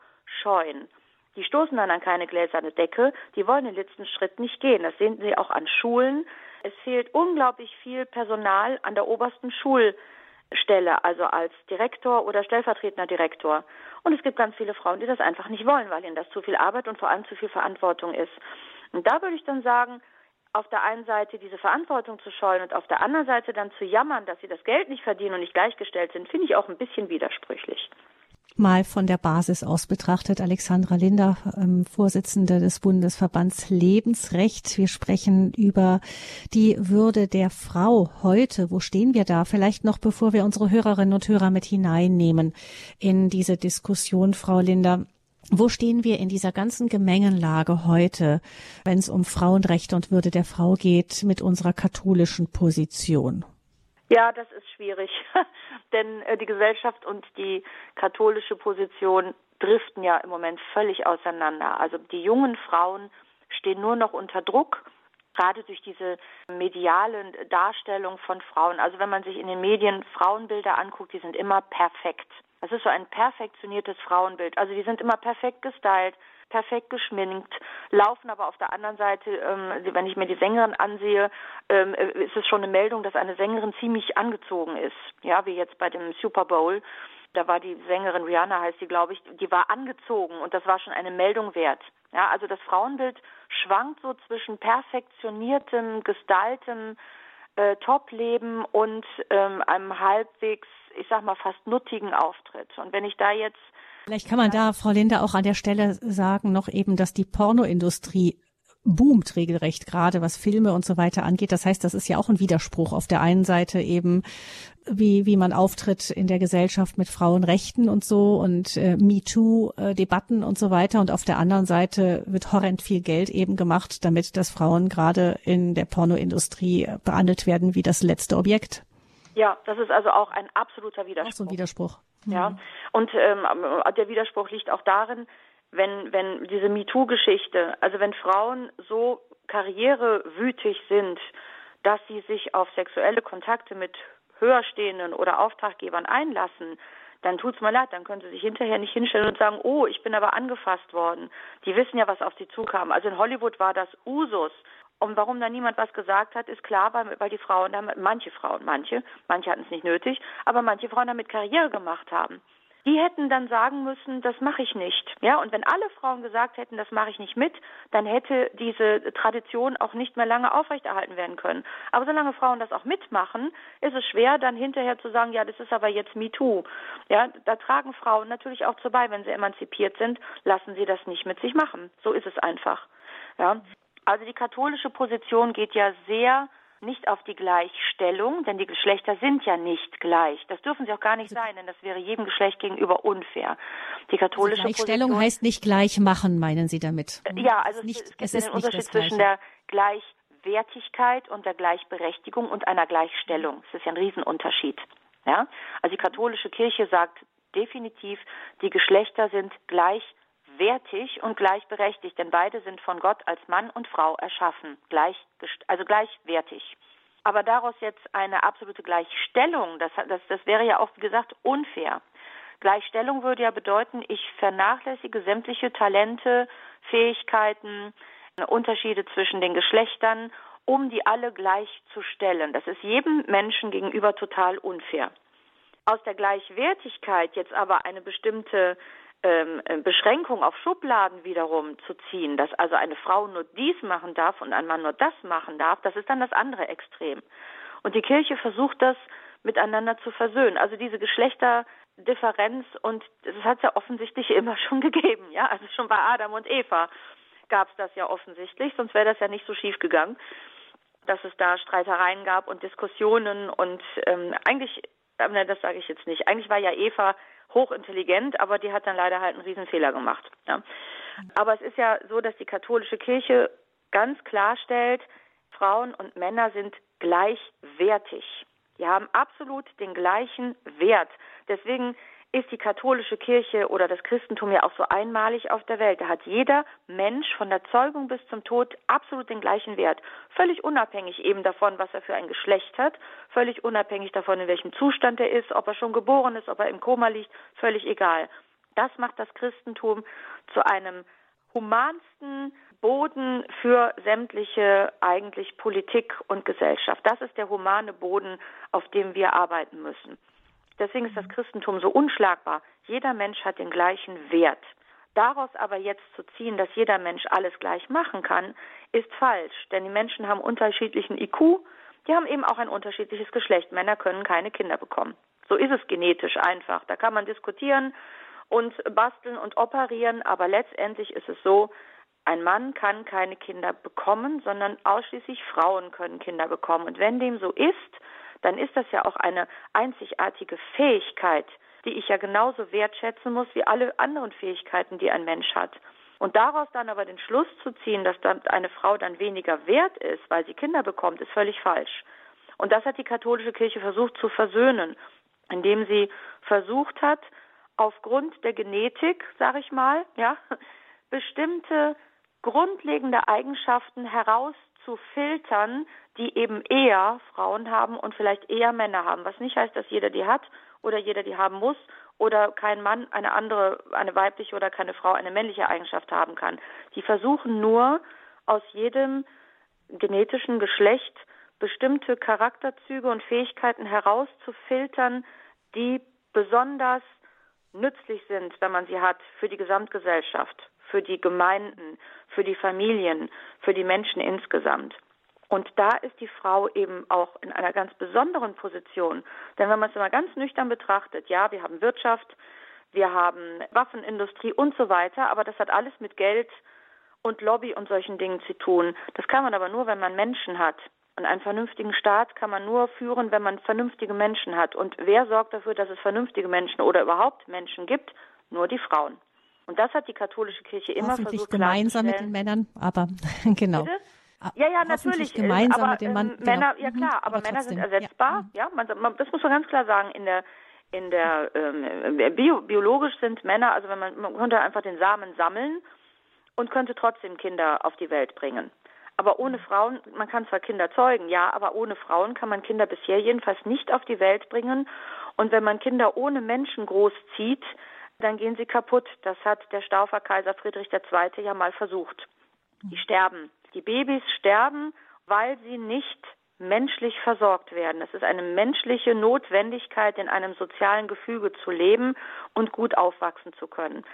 scheuen. Die stoßen dann an keine gläserne Decke, die wollen den letzten Schritt nicht gehen. Das sehen Sie auch an Schulen. Es fehlt unglaublich viel Personal an der obersten Schul Stelle, also als Direktor oder stellvertretender Direktor. Und es gibt ganz viele Frauen, die das einfach nicht wollen, weil ihnen das zu viel Arbeit und vor allem zu viel Verantwortung ist. Und da würde ich dann sagen, auf der einen Seite diese Verantwortung zu scheuen und auf der anderen Seite dann zu jammern, dass sie das Geld nicht verdienen und nicht gleichgestellt sind, finde ich auch ein bisschen widersprüchlich mal von der Basis aus betrachtet. Alexandra Linder, ähm, Vorsitzende des Bundesverbands Lebensrecht. Wir sprechen über die Würde der Frau heute. Wo stehen wir da? Vielleicht noch, bevor wir unsere Hörerinnen und Hörer mit hineinnehmen in diese Diskussion, Frau Linder. Wo stehen wir in dieser ganzen Gemengenlage heute, wenn es um Frauenrechte und Würde der Frau geht, mit unserer katholischen Position? Ja, das ist schwierig, denn äh, die Gesellschaft und die katholische Position driften ja im Moment völlig auseinander. Also die jungen Frauen stehen nur noch unter Druck, gerade durch diese mediale Darstellung von Frauen. Also wenn man sich in den Medien Frauenbilder anguckt, die sind immer perfekt. Das ist so ein perfektioniertes Frauenbild. Also die sind immer perfekt gestylt, perfekt geschminkt, laufen aber auf der anderen Seite, ähm, wenn ich mir die Sängerin ansehe, ähm, äh, ist es schon eine Meldung, dass eine Sängerin ziemlich angezogen ist. Ja, wie jetzt bei dem Super Bowl. Da war die Sängerin Rihanna, heißt sie, glaube ich, die war angezogen und das war schon eine Meldung wert. Ja, also das Frauenbild schwankt so zwischen perfektioniertem, gestyltem äh, Top-Leben und ähm, einem halbwegs, ich sag mal, fast nuttigen Auftritt. Und wenn ich da jetzt Vielleicht kann man da, Frau Linde, auch an der Stelle sagen, noch eben, dass die Pornoindustrie boomt regelrecht, gerade was Filme und so weiter angeht. Das heißt, das ist ja auch ein Widerspruch. Auf der einen Seite eben, wie, wie man auftritt in der Gesellschaft mit Frauenrechten und so und äh, MeToo-Debatten und so weiter. Und auf der anderen Seite wird horrend viel Geld eben gemacht, damit dass Frauen gerade in der Pornoindustrie behandelt werden wie das letzte Objekt. Ja, das ist also auch ein absoluter Widerspruch. Auch so ein Widerspruch. Mhm. Ja, und ähm, der Widerspruch liegt auch darin, wenn, wenn diese MeToo-Geschichte, also wenn Frauen so karrierewütig sind, dass sie sich auf sexuelle Kontakte mit höherstehenden oder Auftraggebern einlassen, dann tut's mir leid, dann können sie sich hinterher nicht hinstellen und sagen, oh, ich bin aber angefasst worden. Die wissen ja, was auf sie zukam. Also in Hollywood war das Usus. Und warum da niemand was gesagt hat, ist klar, weil, weil die Frauen damit, manche Frauen, manche, manche hatten es nicht nötig, aber manche Frauen damit Karriere gemacht haben. Die hätten dann sagen müssen, das mache ich nicht. Ja, und wenn alle Frauen gesagt hätten, das mache ich nicht mit, dann hätte diese Tradition auch nicht mehr lange aufrechterhalten werden können. Aber solange Frauen das auch mitmachen, ist es schwer, dann hinterher zu sagen, ja, das ist aber jetzt MeToo. Ja, da tragen Frauen natürlich auch zu bei, wenn sie emanzipiert sind, lassen sie das nicht mit sich machen. So ist es einfach. Ja. Also die katholische Position geht ja sehr nicht auf die Gleichstellung, denn die Geschlechter sind ja nicht gleich. Das dürfen sie auch gar nicht sein, denn das wäre jedem Geschlecht gegenüber unfair. Die katholische also Gleichstellung Position, heißt nicht gleich machen, meinen Sie damit? Ja, also nicht, es, es gibt einen Unterschied zwischen der Gleichwertigkeit und der Gleichberechtigung und einer Gleichstellung. Das ist ja ein Riesenunterschied. Ja? Also die katholische Kirche sagt definitiv, die Geschlechter sind gleich wertig und gleichberechtigt, denn beide sind von Gott als Mann und Frau erschaffen, gleich, also gleichwertig. Aber daraus jetzt eine absolute Gleichstellung, das, das, das wäre ja auch, wie gesagt, unfair. Gleichstellung würde ja bedeuten, ich vernachlässige sämtliche Talente, Fähigkeiten, Unterschiede zwischen den Geschlechtern, um die alle gleichzustellen. Das ist jedem Menschen gegenüber total unfair. Aus der Gleichwertigkeit jetzt aber eine bestimmte ähm, äh, Beschränkung auf Schubladen wiederum zu ziehen, dass also eine Frau nur dies machen darf und ein Mann nur das machen darf, das ist dann das andere Extrem. Und die Kirche versucht das miteinander zu versöhnen. Also diese Geschlechterdifferenz und das hat es ja offensichtlich immer schon gegeben, ja, also schon bei Adam und Eva gab es das ja offensichtlich, sonst wäre das ja nicht so schief gegangen, dass es da Streitereien gab und Diskussionen und ähm, eigentlich, äh, das sage ich jetzt nicht, eigentlich war ja Eva hochintelligent, aber die hat dann leider halt einen Riesenfehler gemacht. Ja. Aber es ist ja so, dass die katholische Kirche ganz klarstellt, Frauen und Männer sind gleichwertig. Die haben absolut den gleichen Wert. Deswegen ist die katholische Kirche oder das Christentum ja auch so einmalig auf der Welt. Da hat jeder Mensch von der Zeugung bis zum Tod absolut den gleichen Wert. Völlig unabhängig eben davon, was er für ein Geschlecht hat, völlig unabhängig davon, in welchem Zustand er ist, ob er schon geboren ist, ob er im Koma liegt, völlig egal. Das macht das Christentum zu einem humansten Boden für sämtliche eigentlich Politik und Gesellschaft. Das ist der humane Boden, auf dem wir arbeiten müssen. Deswegen ist das Christentum so unschlagbar. Jeder Mensch hat den gleichen Wert. Daraus aber jetzt zu ziehen, dass jeder Mensch alles gleich machen kann, ist falsch. Denn die Menschen haben unterschiedlichen IQ, die haben eben auch ein unterschiedliches Geschlecht. Männer können keine Kinder bekommen. So ist es genetisch einfach. Da kann man diskutieren und basteln und operieren, aber letztendlich ist es so, ein Mann kann keine Kinder bekommen, sondern ausschließlich Frauen können Kinder bekommen. Und wenn dem so ist, dann ist das ja auch eine einzigartige Fähigkeit, die ich ja genauso wertschätzen muss wie alle anderen Fähigkeiten, die ein Mensch hat. Und daraus dann aber den Schluss zu ziehen, dass dann eine Frau dann weniger wert ist, weil sie Kinder bekommt, ist völlig falsch. Und das hat die katholische Kirche versucht zu versöhnen, indem sie versucht hat, aufgrund der Genetik, sage ich mal, ja, bestimmte grundlegende Eigenschaften herauszufiltern, die eben eher Frauen haben und vielleicht eher Männer haben. Was nicht heißt, dass jeder die hat oder jeder die haben muss oder kein Mann eine andere, eine weibliche oder keine Frau eine männliche Eigenschaft haben kann. Die versuchen nur aus jedem genetischen Geschlecht bestimmte Charakterzüge und Fähigkeiten herauszufiltern, die besonders nützlich sind, wenn man sie hat, für die Gesamtgesellschaft, für die Gemeinden, für die Familien, für die Menschen insgesamt. Und da ist die Frau eben auch in einer ganz besonderen Position. Denn wenn man es mal ganz nüchtern betrachtet, ja, wir haben Wirtschaft, wir haben Waffenindustrie und so weiter, aber das hat alles mit Geld und Lobby und solchen Dingen zu tun. Das kann man aber nur, wenn man Menschen hat. Und einen vernünftigen Staat kann man nur führen, wenn man vernünftige Menschen hat. Und wer sorgt dafür, dass es vernünftige Menschen oder überhaupt Menschen gibt? Nur die Frauen. Und das hat die katholische Kirche immer Hoffentlich versucht gemeinsam mit den Männern, aber genau. Bitte? Ja, ja, natürlich. Gemeinsam aber, mit dem Mann. Ähm, Männer, genau. ja klar, Mhm, aber, aber Männer sind ersetzbar. Ja, ja man, man, das muss man ganz klar sagen. In der in der ähm, bio, biologisch sind Männer, also wenn man, man könnte einfach den Samen sammeln und könnte trotzdem Kinder auf die Welt bringen. Aber ohne Mhm. Frauen, man kann zwar Kinder zeugen, ja, aber ohne Frauen kann man Kinder bisher jedenfalls nicht auf die Welt bringen. Und wenn man Kinder ohne Menschen großzieht, dann gehen sie kaputt. Das hat der Staufer Kaiser Friedrich II. ja mal versucht. Die sterben. Die Babys sterben, weil sie nicht menschlich versorgt werden. Es ist eine menschliche Notwendigkeit, in einem sozialen Gefüge zu leben und gut aufwachsen zu können.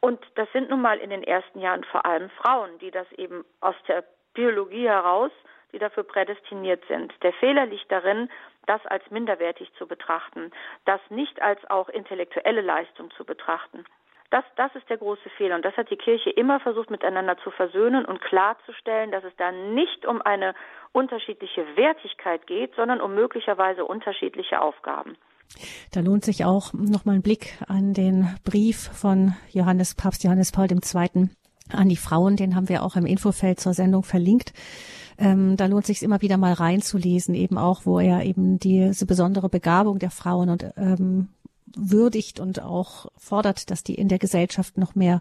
Und das sind nun mal in den ersten Jahren vor allem Frauen, die das eben aus der Biologie heraus, die dafür prädestiniert sind. Der Fehler liegt darin, das als minderwertig zu betrachten, das nicht als auch intellektuelle Leistung zu betrachten. Das, das ist der große Fehler. Und das hat die Kirche immer versucht, miteinander zu versöhnen und klarzustellen, dass es da nicht um eine unterschiedliche Wertigkeit geht, sondern um möglicherweise unterschiedliche Aufgaben. Da lohnt sich auch nochmal ein Blick an den Brief von Johannes, Papst Johannes Paul II. An die Frauen. Den haben wir auch im Infofeld zur Sendung verlinkt. Ähm, da lohnt sich immer wieder mal reinzulesen, eben auch, wo er eben diese besondere Begabung der Frauen und ähm, würdigt und auch fordert, dass die in der Gesellschaft noch mehr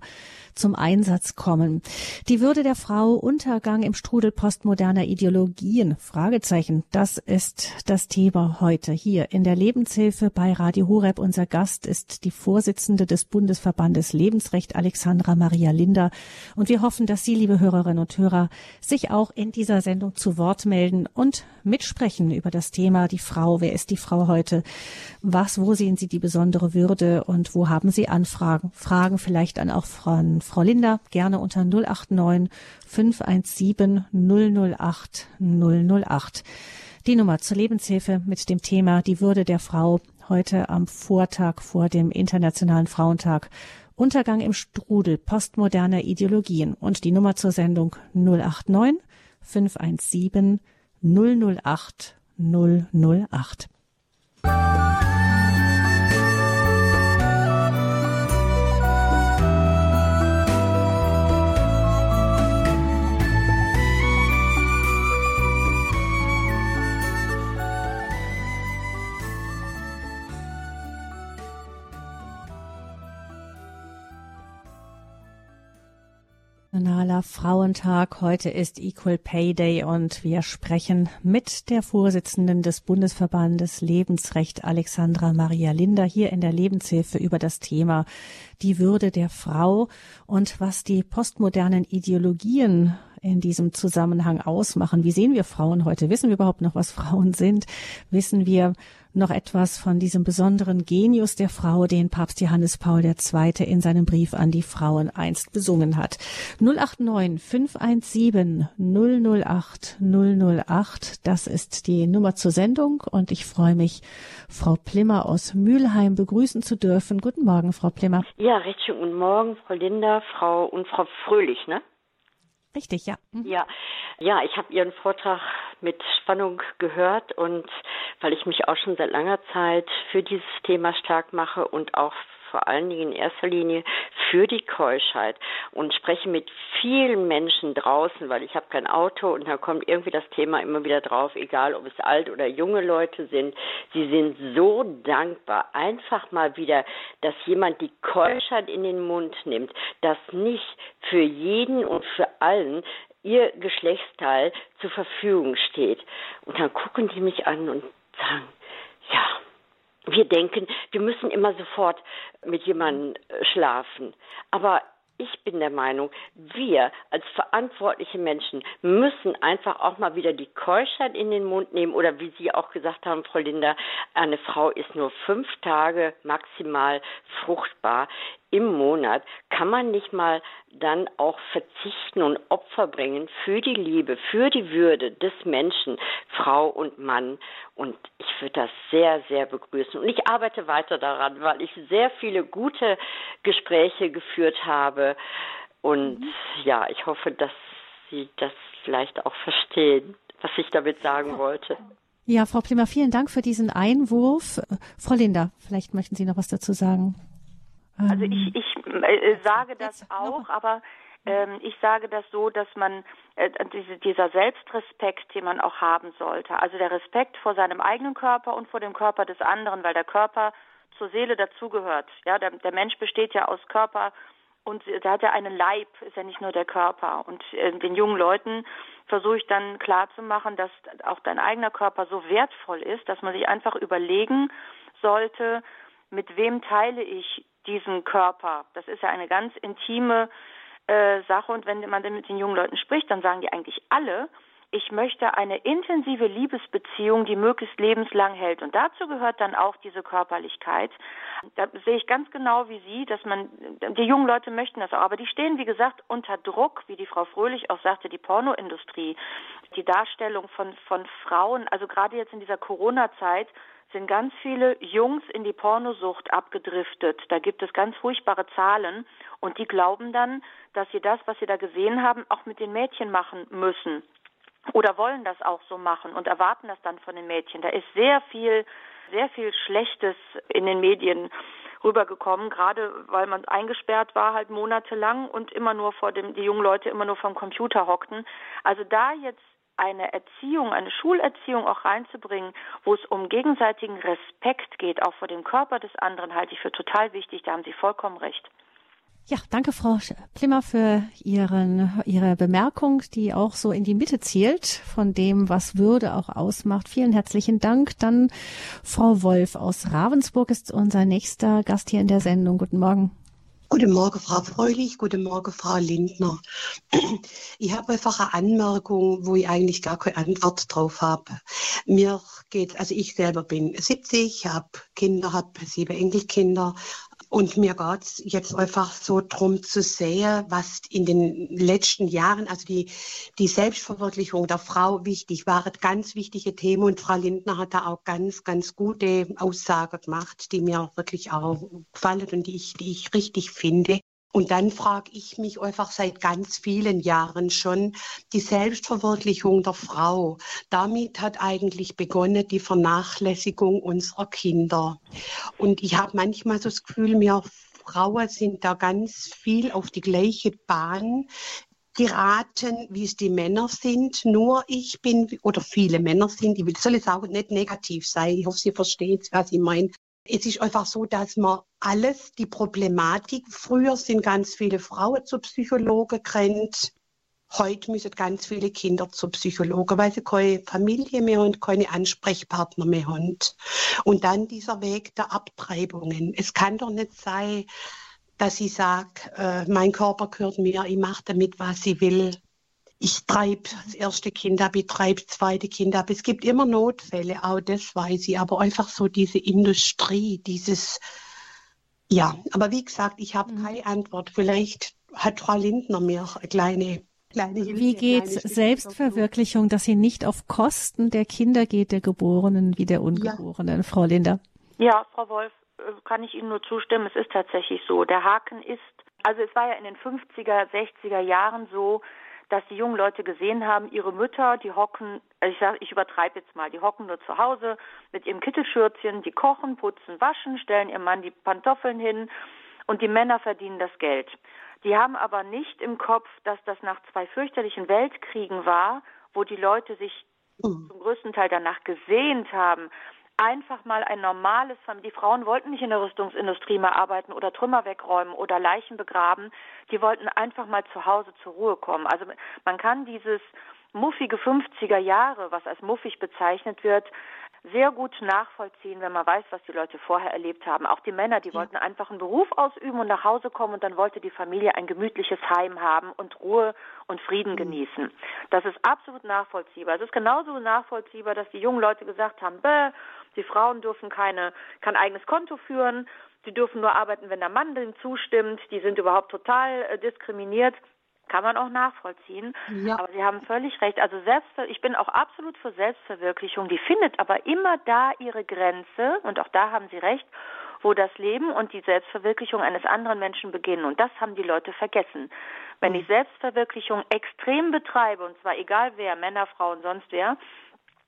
zum Einsatz kommen. Die Würde der Frau, Untergang im Strudel postmoderner Ideologien, Fragezeichen, das ist das Thema heute hier in der Lebenshilfe bei Radio Horeb. Unser Gast ist die Vorsitzende des Bundesverbandes Lebensrecht, Alexandra Maria Linder. Und wir hoffen, dass Sie, liebe Hörerinnen und Hörer, sich auch in dieser Sendung zu Wort melden und mitsprechen über das Thema die Frau. Wer ist die Frau heute? Was, wo sehen Sie die besondere Würde und wo haben Sie Anfragen? Fragen vielleicht dann auch von Frau Linder gerne unter 089 517 008 008. Die Nummer zur Lebenshilfe mit dem Thema die Würde der Frau heute am Vortag vor dem Internationalen Frauentag. Untergang im Strudel postmoderner Ideologien und die Nummer zur Sendung 089 517 008 008. Internationaler Frauentag. Heute ist Equal Pay Day und wir sprechen mit der Vorsitzenden des Bundesverbandes Lebensrecht, Alexandra Maria Linder, hier in der Lebenshilfe über das Thema die Würde der Frau und was die postmodernen Ideologien in diesem Zusammenhang ausmachen. Wie sehen wir Frauen heute? Wissen wir überhaupt noch, was Frauen sind? Wissen wir, noch etwas von diesem besonderen Genius der Frau, den Papst Johannes Paul II. in seinem Brief an die Frauen einst besungen hat. 089 517 008 008, das ist die Nummer zur Sendung und ich freue mich, Frau Plimmer aus Mülheim begrüßen zu dürfen. Guten Morgen, Frau Plimmer. Ja, recht schönen guten Morgen, Frau Linda, Frau und Frau Fröhlich, ne? Richtig, ja. Mhm. Ja, ja, ich habe Ihren Vortrag mit Spannung gehört und weil ich mich auch schon seit langer Zeit für dieses Thema stark mache und auch vor allen Dingen in erster Linie für die Keuschheit und spreche mit vielen Menschen draußen, weil ich habe kein Auto und da kommt irgendwie das Thema immer wieder drauf, egal ob es alt oder junge Leute sind. Sie sind so dankbar, einfach mal wieder, dass jemand die Keuschheit in den Mund nimmt, dass nicht für jeden und für allen ihr Geschlechtsteil zur Verfügung steht. Und dann gucken die mich an und sagen, ja, wir denken, wir müssen immer sofort mit jemandem äh, schlafen. Aber ich bin der Meinung, wir als verantwortliche Menschen müssen einfach auch mal wieder die Keuschheit in den Mund nehmen oder wie Sie auch gesagt haben, Frau Linda, eine Frau ist nur fünf Tage maximal fruchtbar im Monat. Kann man nicht mal dann auch verzichten und Opfer bringen für die Liebe, für die Würde des Menschen, Frau und Mann? Und ich würde das sehr, sehr begrüßen. Und ich arbeite weiter daran, weil ich sehr viele gute Gespräche geführt habe. Und mhm. ja, ich hoffe, dass Sie das vielleicht auch verstehen, was ich damit sagen wollte. Ja, Frau Plimmer, vielen Dank für diesen Einwurf. Frau Linda, vielleicht möchten Sie noch was dazu sagen. Also ich, ähm, ich äh, sage das auch, aber ähm, ich sage das so, dass man äh, diese, dieser Selbstrespekt, den man auch haben sollte, also der Respekt vor seinem eigenen Körper und vor dem Körper des anderen, weil der Körper zur Seele dazugehört. Ja, der, der Mensch besteht ja aus Körper und da hat er einen Leib, ist ja nicht nur der Körper. Und äh, den jungen Leuten versuche ich dann klarzumachen, dass auch dein eigener Körper so wertvoll ist, dass man sich einfach überlegen sollte, mit wem teile ich diesen Körper. Das ist ja eine ganz intime äh, Sache und wenn man dann mit den jungen Leuten spricht, dann sagen die eigentlich alle, ich möchte eine intensive Liebesbeziehung, die möglichst lebenslang hält. Und dazu gehört dann auch diese Körperlichkeit. Da sehe ich ganz genau wie Sie, dass man, die jungen Leute möchten das auch, aber die stehen, wie gesagt, unter Druck, wie die Frau Fröhlich auch sagte, die Pornoindustrie, die Darstellung von, von Frauen, also gerade jetzt in dieser Corona-Zeit, sind ganz viele Jungs in die Pornosucht abgedriftet. Da gibt es ganz furchtbare Zahlen und die glauben dann, dass sie das, was sie da gesehen haben, auch mit den Mädchen machen müssen oder wollen das auch so machen und erwarten das dann von den Mädchen. Da ist sehr viel, sehr viel Schlechtes in den Medien rübergekommen, gerade weil man eingesperrt war halt monatelang und immer nur vor dem, die jungen Leute immer nur vom Computer hockten. Also da jetzt eine Erziehung, eine Schulerziehung auch reinzubringen, wo es um gegenseitigen Respekt geht, auch vor dem Körper des anderen, halte ich für total wichtig. Da haben Sie vollkommen recht. Ja, danke Frau Plimmer für Ihren, Ihre Bemerkung, die auch so in die Mitte zielt von dem, was Würde auch ausmacht. Vielen herzlichen Dank. Dann Frau Wolf aus Ravensburg ist unser nächster Gast hier in der Sendung. Guten Morgen. Guten Morgen, Frau Freulich. Guten Morgen, Frau Lindner. Ich habe einfach eine Anmerkung, wo ich eigentlich gar keine Antwort drauf habe. Mir geht, also ich selber bin 70, habe Kinder, habe sieben Enkelkinder und mir geht's jetzt einfach so drum zu sehen, was in den letzten Jahren, also die, die Selbstverwirklichung der Frau wichtig war, ganz wichtige Themen. Und Frau Lindner hat da auch ganz, ganz gute Aussagen gemacht, die mir wirklich auch gefallen und die ich, die ich richtig finde. Und dann frage ich mich einfach seit ganz vielen Jahren schon die Selbstverwirklichung der Frau. Damit hat eigentlich begonnen die Vernachlässigung unserer Kinder. Und ich habe manchmal so das Gefühl, wir Frauen sind da ganz viel auf die gleiche Bahn geraten, wie es die Männer sind. Nur ich bin, oder viele Männer sind, ich soll es auch nicht negativ sein, ich hoffe, Sie verstehen, was ich meine. Es ist einfach so, dass man alles, die Problematik, früher sind ganz viele Frauen zu Psychologen gerannt, heute müssen ganz viele Kinder zu Psychologen, weil sie keine Familie mehr und keine Ansprechpartner mehr haben. Und dann dieser Weg der Abtreibungen. Es kann doch nicht sein, dass ich sage, äh, mein Körper gehört mir, ich mache damit, was ich will. Ich treibe das erste Kind ab, ich treibe das zweite Kind ab. Es gibt immer Notfälle, auch das weiß ich, aber einfach so diese Industrie, dieses, ja, aber wie gesagt, ich habe mhm. keine Antwort. Vielleicht hat Frau Lindner mir eine kleine Kleine Hilfe, Wie geht Selbstverwirklichung, dass sie nicht auf Kosten der Kinder geht, der Geborenen wie der Ungeborenen, ja. Frau Linder? Ja, Frau Wolf, äh, kann ich Ihnen nur zustimmen. Es ist tatsächlich so. Der Haken ist, also es war ja in den 50er, 60er Jahren so, dass die jungen Leute gesehen haben, ihre Mütter, die hocken, ich sag, ich übertreibe jetzt mal, die hocken nur zu Hause mit ihrem Kittelschürzchen, die kochen, putzen, waschen, stellen ihrem Mann die Pantoffeln hin und die Männer verdienen das Geld. Die haben aber nicht im Kopf, dass das nach zwei fürchterlichen Weltkriegen war, wo die Leute sich mhm. zum größten Teil danach gesehnt haben, einfach mal ein normales Familie. Die Frauen wollten nicht in der Rüstungsindustrie mehr arbeiten oder Trümmer wegräumen oder Leichen begraben. Die wollten einfach mal zu Hause zur Ruhe kommen. Also man kann dieses muffige 50er Jahre, was als muffig bezeichnet wird, sehr gut nachvollziehen, wenn man weiß, was die Leute vorher erlebt haben. Auch die Männer, die ja. wollten einfach einen Beruf ausüben und nach Hause kommen und dann wollte die Familie ein gemütliches Heim haben und Ruhe und Frieden mhm. genießen. Das ist absolut nachvollziehbar. Es ist genauso nachvollziehbar, dass die jungen Leute gesagt haben, bäh, die Frauen dürfen keine, kein eigenes Konto führen, sie dürfen nur arbeiten, wenn der Mann dem zustimmt, die sind überhaupt total äh, diskriminiert. Kann man auch nachvollziehen. Ja. Aber Sie haben völlig recht. Also selbst, ich bin auch absolut für Selbstverwirklichung. Die findet aber immer da ihre Grenze. Und auch da haben Sie recht wo das Leben und die Selbstverwirklichung eines anderen Menschen beginnen. Und das haben die Leute vergessen. Wenn ich Selbstverwirklichung extrem betreibe, und zwar egal wer, Männer, Frauen, sonst wer,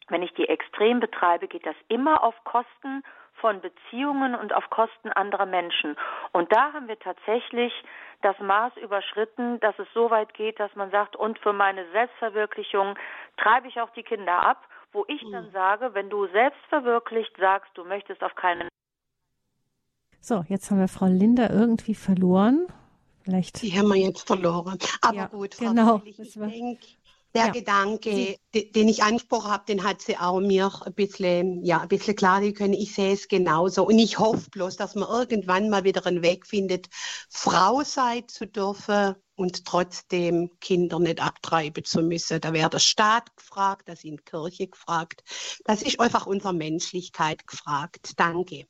wenn ich die extrem betreibe, geht das immer auf Kosten von Beziehungen und auf Kosten anderer Menschen. Und da haben wir tatsächlich das Maß überschritten, dass es so weit geht, dass man sagt, und für meine Selbstverwirklichung treibe ich auch die Kinder ab, wo ich dann mhm. sage, wenn du selbstverwirklicht sagst, du möchtest auf keinen so, jetzt haben wir Frau Linder irgendwie verloren. Vielleicht. Die haben wir jetzt verloren. Aber ja, gut, Frau genau. Willig, ich denke, der ja. Gedanke, den ich Anspruch habe, den hat sie auch mir ein bisschen, ja, ein bisschen klar können. Ich sehe es genauso. Und ich hoffe bloß, dass man irgendwann mal wieder einen Weg findet, Frau sein zu dürfen und trotzdem Kinder nicht abtreiben zu müssen. Da wäre der Staat gefragt, da sind Kirche gefragt. Das ist einfach unsere Menschlichkeit gefragt. Danke.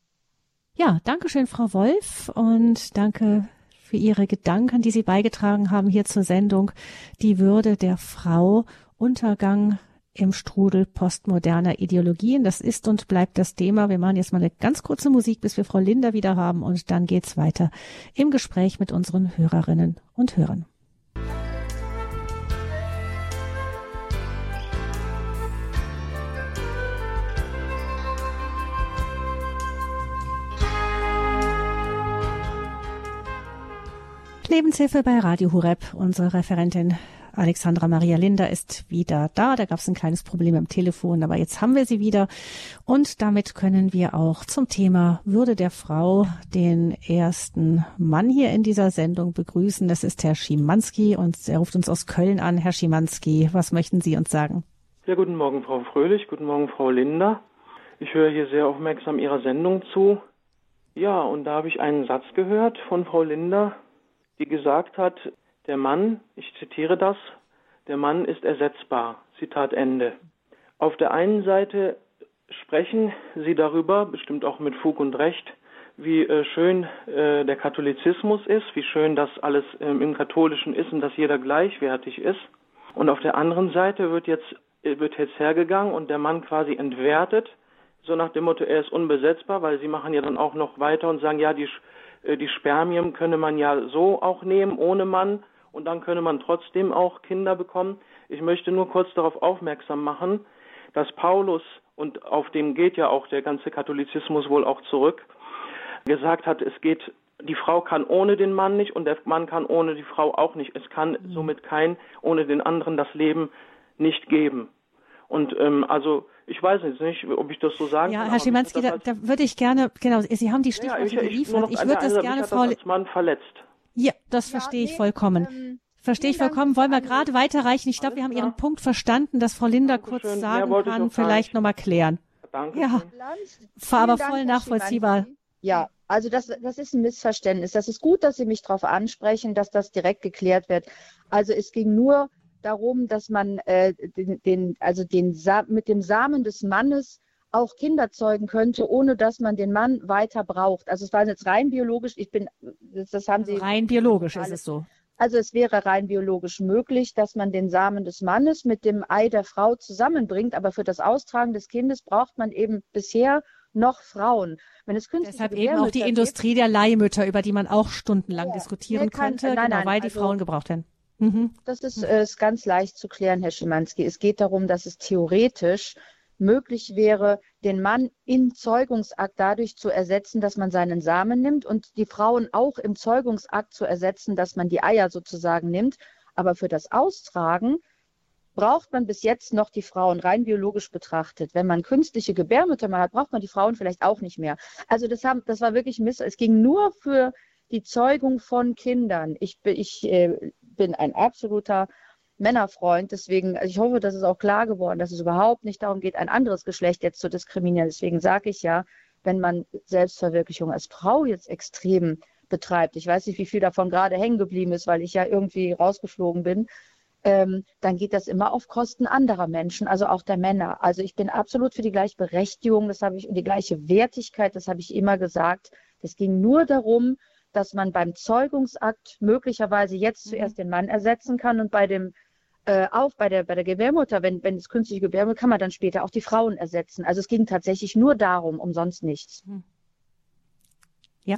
Ja, danke schön, Frau Wolf. Und danke für Ihre Gedanken, die Sie beigetragen haben hier zur Sendung Die Würde der Frau, Untergang im Strudel postmoderner Ideologien. Das ist und bleibt das Thema. Wir machen jetzt mal eine ganz kurze Musik, bis wir Frau Linder wieder haben und dann geht's weiter im Gespräch mit unseren Hörerinnen und Hörern. Lebenshilfe bei Radio Hureb. Unsere Referentin Alexandra Maria Linder ist wieder da. Da gab es ein kleines Problem am Telefon, aber jetzt haben wir sie wieder. Und damit können wir auch zum Thema Würde der Frau den ersten Mann hier in dieser Sendung begrüßen. Das ist Herr Schimanski und er ruft uns aus Köln an. Herr Schimanski, was möchten Sie uns sagen? Ja, guten Morgen, Frau Fröhlich. Guten Morgen, Frau Linder. Ich höre hier sehr aufmerksam Ihrer Sendung zu. Ja, und da habe ich einen Satz gehört von Frau Linder, die gesagt hat, der Mann, ich zitiere das, der Mann ist ersetzbar. Zitat Ende. Auf der einen Seite sprechen sie darüber, bestimmt auch mit Fug und Recht, wie äh, schön äh, der Katholizismus ist, wie schön das alles ähm, im Katholischen ist und dass jeder gleichwertig ist. Und auf der anderen Seite wird jetzt, äh, wird jetzt hergegangen und der Mann quasi entwertet, so nach dem Motto, er ist unbesetzbar, weil sie machen ja dann auch noch weiter und sagen, ja, die die Spermien könne man ja so auch nehmen, ohne Mann, und dann könne man trotzdem auch Kinder bekommen. Ich möchte nur kurz darauf aufmerksam machen, dass Paulus, und auf dem geht ja auch der ganze Katholizismus wohl auch zurück, gesagt hat, es geht, die Frau kann ohne den Mann nicht und der Mann kann ohne die Frau auch nicht. Es kann mhm. somit kein ohne den anderen das Leben nicht geben. Und ähm, also ich weiß jetzt nicht, ob ich das so sagen ja, kann. Ja, Herr Schimanski, da, da, würde ich gerne, genau, Sie haben die Stichworte ja, ich, geliefert. Ich, ich würde das gerne, Frau. Das als Mann verletzt. Ja, das ja, verstehe ich vollkommen. Ähm, verstehe ich vollkommen. Wollen wir gerade weiterreichen? Ich glaube, wir haben klar. Ihren Punkt verstanden, dass Frau Linda Dankeschön. kurz sagen kann, vielleicht nochmal klären. Danke. Ja, aber voll nachvollziehbar. Ja, also das, das ist ein Missverständnis. Das ist gut, dass Sie mich darauf ansprechen, dass das direkt geklärt wird. Also es ging nur darum, dass man äh, den, den, also den Sa mit dem Samen des Mannes auch Kinder zeugen könnte, ohne dass man den Mann weiter braucht. Also es war jetzt rein biologisch, ich bin, das haben Sie. Rein biologisch ist es so. Also es wäre rein biologisch möglich, dass man den Samen des Mannes mit dem Ei der Frau zusammenbringt, aber für das Austragen des Kindes braucht man eben bisher noch Frauen. Wenn es Deshalb eben auch die Industrie der Leihmütter, über die man auch stundenlang ja, diskutieren kann, könnte, nein, genau, nein, weil die also, Frauen gebraucht werden. Mhm. Das ist, äh, ist ganz leicht zu klären, Herr Schimanski. Es geht darum, dass es theoretisch möglich wäre, den Mann im Zeugungsakt dadurch zu ersetzen, dass man seinen Samen nimmt und die Frauen auch im Zeugungsakt zu ersetzen, dass man die Eier sozusagen nimmt. Aber für das Austragen braucht man bis jetzt noch die Frauen rein biologisch betrachtet. Wenn man künstliche Gebärmütter mal hat, braucht man die Frauen vielleicht auch nicht mehr. Also das, haben, das war wirklich Mist. Es ging nur für die Zeugung von Kindern. Ich, ich äh, bin ein absoluter Männerfreund. Deswegen, also ich hoffe, das ist auch klar geworden, dass es überhaupt nicht darum geht, ein anderes Geschlecht jetzt zu diskriminieren. Deswegen sage ich ja, wenn man Selbstverwirklichung als Frau jetzt extrem betreibt, ich weiß nicht, wie viel davon gerade hängen geblieben ist, weil ich ja irgendwie rausgeflogen bin, ähm, dann geht das immer auf Kosten anderer Menschen, also auch der Männer. Also ich bin absolut für die Gleichberechtigung, das habe ich, und die gleiche Wertigkeit, das habe ich immer gesagt. Es ging nur darum, dass man beim Zeugungsakt möglicherweise jetzt mhm. zuerst den Mann ersetzen kann und bei dem äh, auch bei der, bei der Gebärmutter, wenn, wenn es künstliche Gebärmutter, kann man dann später auch die Frauen ersetzen. Also es ging tatsächlich nur darum, um sonst nichts. Mhm. Ja.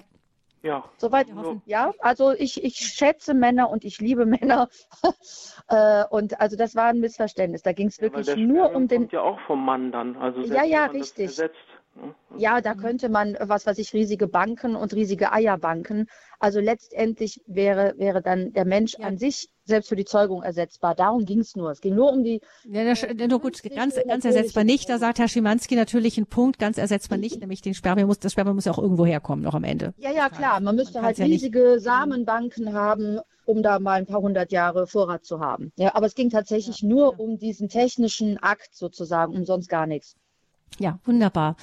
Ja. Soweit, ja. Also ich, ich schätze Männer und ich liebe Männer. äh, und also das war ein Missverständnis. Da ging es ja, wirklich nur um den. Kommt ja auch vom Mann dann. Also ja, ja, richtig. Ersetzt? Ja, da könnte man, was weiß ich, riesige Banken und riesige Eierbanken. Also letztendlich wäre, wäre dann der Mensch ja. an sich selbst für die Zeugung ersetzbar. Darum ging es nur. Es ging nur um die. Ja, das, äh, nur gut, ganz, ganz ersetzbar nicht. Da sagt Herr Schimanski natürlich einen Punkt, ganz ersetzbar nicht, nämlich den Spermium muss, das Spermium muss ja auch irgendwo herkommen noch am Ende. Ja, ja, klar. Man müsste man halt riesige ja Samenbanken haben, um da mal ein paar hundert Jahre Vorrat zu haben. Ja, aber es ging tatsächlich ja, nur um diesen technischen Akt sozusagen, um sonst gar nichts. Ja, wunderbar.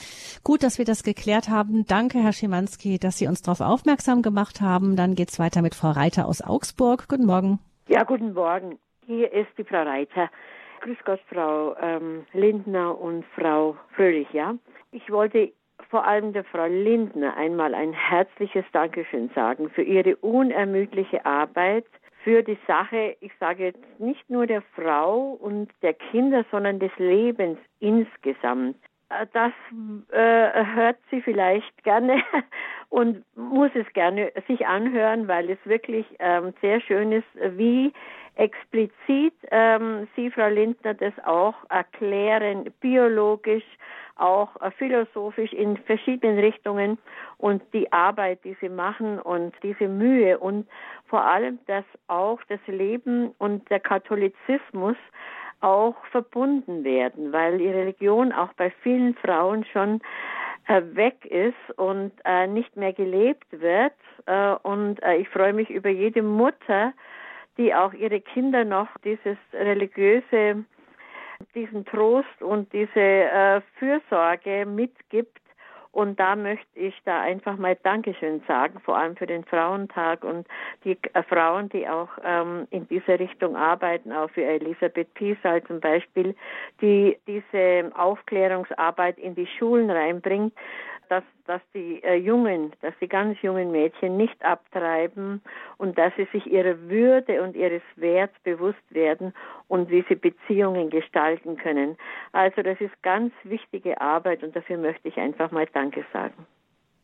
Gut, dass wir das geklärt haben. Danke, Herr Schimanski, dass Sie uns darauf aufmerksam gemacht haben. Dann geht's weiter mit Frau Reiter aus Augsburg. Guten Morgen. Ja, guten Morgen. Hier ist die Frau Reiter. Grüß Gott, Frau ähm, Lindner und Frau Fröhlich, ja. Ich wollte vor allem der Frau Lindner einmal ein herzliches Dankeschön sagen für ihre unermüdliche Arbeit für die Sache, ich sage jetzt nicht nur der Frau und der Kinder, sondern des Lebens insgesamt. Äh, das äh, hört sie vielleicht gerne und muss es gerne sich anhören, weil es wirklich ähm, sehr schön ist, wie explizit ähm, Sie, Frau Lindner, das auch erklären, biologisch, auch äh, philosophisch in verschiedenen Richtungen und die Arbeit, die Sie machen und diese Mühe und vor allem, dass auch das Leben und der Katholizismus auch verbunden werden, weil die Religion auch bei vielen Frauen schon äh, weg ist und äh, nicht mehr gelebt wird. Äh, und äh, ich freue mich über jede Mutter, die auch ihre Kinder noch dieses religiöse, diesen Trost und diese äh, Fürsorge mitgibt und da möchte ich da einfach mal Dankeschön sagen, vor allem für den Frauentag und die äh, Frauen, die auch ähm, in dieser Richtung arbeiten, auch für Elisabeth Piesal zum Beispiel, die diese Aufklärungsarbeit in die Schulen reinbringt dass, dass die äh, Jungen, dass die ganz jungen Mädchen nicht abtreiben und dass sie sich ihrer Würde und ihres Werts bewusst werden und wie sie Beziehungen gestalten können. Also das ist ganz wichtige Arbeit und dafür möchte ich einfach mal Danke sagen.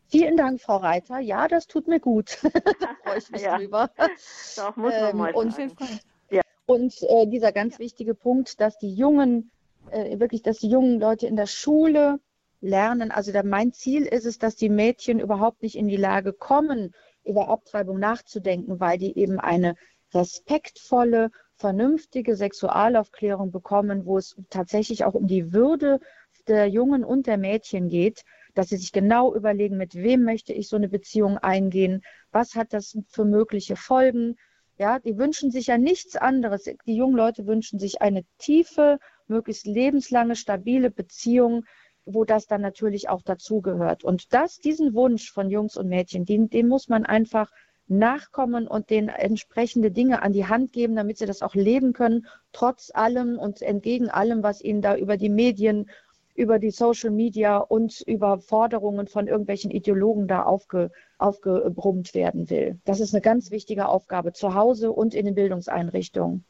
Vielen Dank, Frau Reiter. Ja, das tut mir gut. da freue ich mich ja. drüber. Doch, muss man ähm, mal und, sagen. Ja. Und äh, dieser ganz wichtige Punkt, dass die jungen, äh, wirklich, dass die jungen Leute in der Schule lernen. Also der, mein Ziel ist es, dass die Mädchen überhaupt nicht in die Lage kommen, über Abtreibung nachzudenken, weil die eben eine respektvolle, vernünftige Sexualaufklärung bekommen, wo es tatsächlich auch um die Würde der Jungen und der Mädchen geht, dass sie sich genau überlegen, mit wem möchte ich so eine Beziehung eingehen, was hat das für mögliche Folgen. Ja, die wünschen sich ja nichts anderes. Die jungen Leute wünschen sich eine tiefe, möglichst lebenslange, stabile Beziehung, wo das dann natürlich auch dazugehört. Und das, diesen Wunsch von Jungs und Mädchen, den, den muss man einfach nachkommen und denen entsprechende Dinge an die Hand geben, damit sie das auch leben können, trotz allem und entgegen allem, was ihnen da über die Medien über die Social Media und über Forderungen von irgendwelchen Ideologen da aufge, aufgebrummt werden will. Das ist eine ganz wichtige Aufgabe zu Hause und in den Bildungseinrichtungen.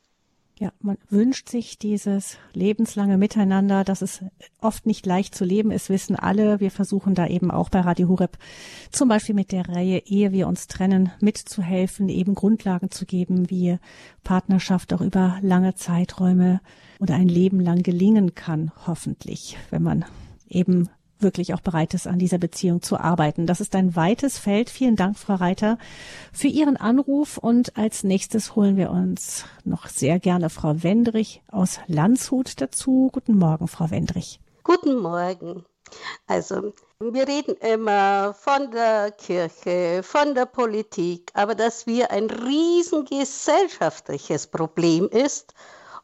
Ja, man wünscht sich dieses lebenslange Miteinander, dass es oft nicht leicht zu leben ist, wissen alle. Wir versuchen da eben auch bei Radio Hureb zum Beispiel mit der Reihe Ehe wir uns trennen mitzuhelfen, eben Grundlagen zu geben, wie Partnerschaft auch über lange Zeiträume oder ein Leben lang gelingen kann, hoffentlich, wenn man eben wirklich auch bereit ist, an dieser Beziehung zu arbeiten. Das ist ein weites Feld. Vielen Dank, Frau Reiter, für Ihren Anruf. Und als nächstes holen wir uns noch sehr gerne Frau Wendrich aus Landshut dazu. Guten Morgen, Frau Wendrich. Guten Morgen. Also, wir reden immer von der Kirche, von der Politik, aber dass wir ein riesen gesellschaftliches Problem ist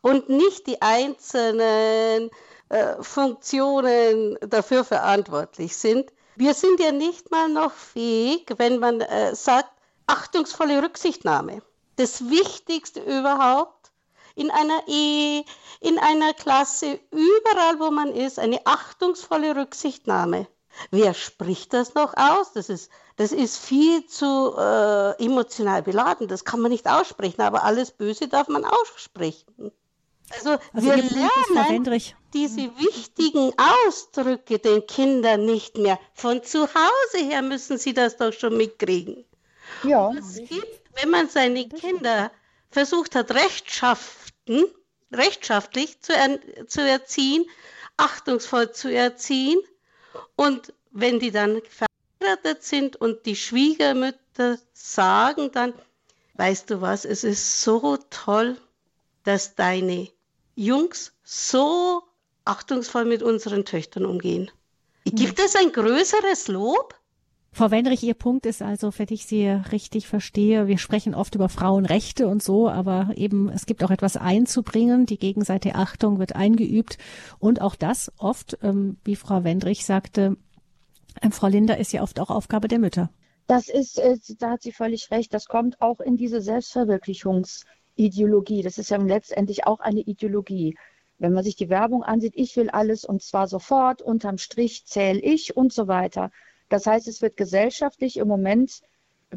und nicht die einzelnen äh, Funktionen dafür verantwortlich sind. Wir sind ja nicht mal noch fähig, wenn man äh, sagt, achtungsvolle Rücksichtnahme. Das Wichtigste überhaupt in einer Ehe, in einer Klasse, überall wo man ist, eine achtungsvolle Rücksichtnahme. Wer spricht das noch aus? Das ist, das ist viel zu äh, emotional beladen. Das kann man nicht aussprechen, aber alles Böse darf man aussprechen. Also, also wir lernen diese wichtigen Ausdrücke den Kindern nicht mehr. Von zu Hause her müssen sie das doch schon mitkriegen. Ja. es gibt, wenn man seine Kinder versucht hat, rechtschaffen, rechtschaftlich zu, er, zu erziehen, achtungsvoll zu erziehen, und wenn die dann verheiratet sind und die Schwiegermütter sagen dann, weißt du was, es ist so toll, dass deine Jungs so achtungsvoll mit unseren Töchtern umgehen. Gibt es ein größeres Lob? Frau Wendrich, Ihr Punkt ist also, wenn ich Sie richtig verstehe, wir sprechen oft über Frauenrechte und so, aber eben es gibt auch etwas einzubringen. Die gegenseitige Achtung wird eingeübt und auch das oft, ähm, wie Frau Wendrich sagte, ähm, Frau Linder ist ja oft auch Aufgabe der Mütter. Das ist, äh, da hat sie völlig recht. Das kommt auch in diese Selbstverwirklichungs- Ideologie. Das ist ja letztendlich auch eine Ideologie. Wenn man sich die Werbung ansieht, ich will alles und zwar sofort, unterm Strich zähle ich und so weiter. Das heißt, es wird gesellschaftlich im Moment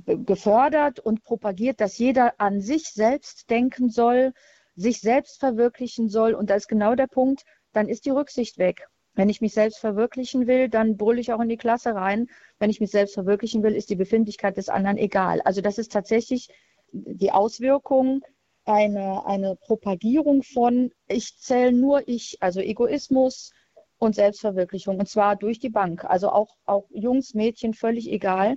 gefördert und propagiert, dass jeder an sich selbst denken soll, sich selbst verwirklichen soll. Und da ist genau der Punkt, dann ist die Rücksicht weg. Wenn ich mich selbst verwirklichen will, dann brülle ich auch in die Klasse rein. Wenn ich mich selbst verwirklichen will, ist die Befindlichkeit des anderen egal. Also das ist tatsächlich die Auswirkung eine, eine Propagierung von ich zähle nur ich, also Egoismus und Selbstverwirklichung, und zwar durch die Bank. Also auch, auch Jungs, Mädchen, völlig egal,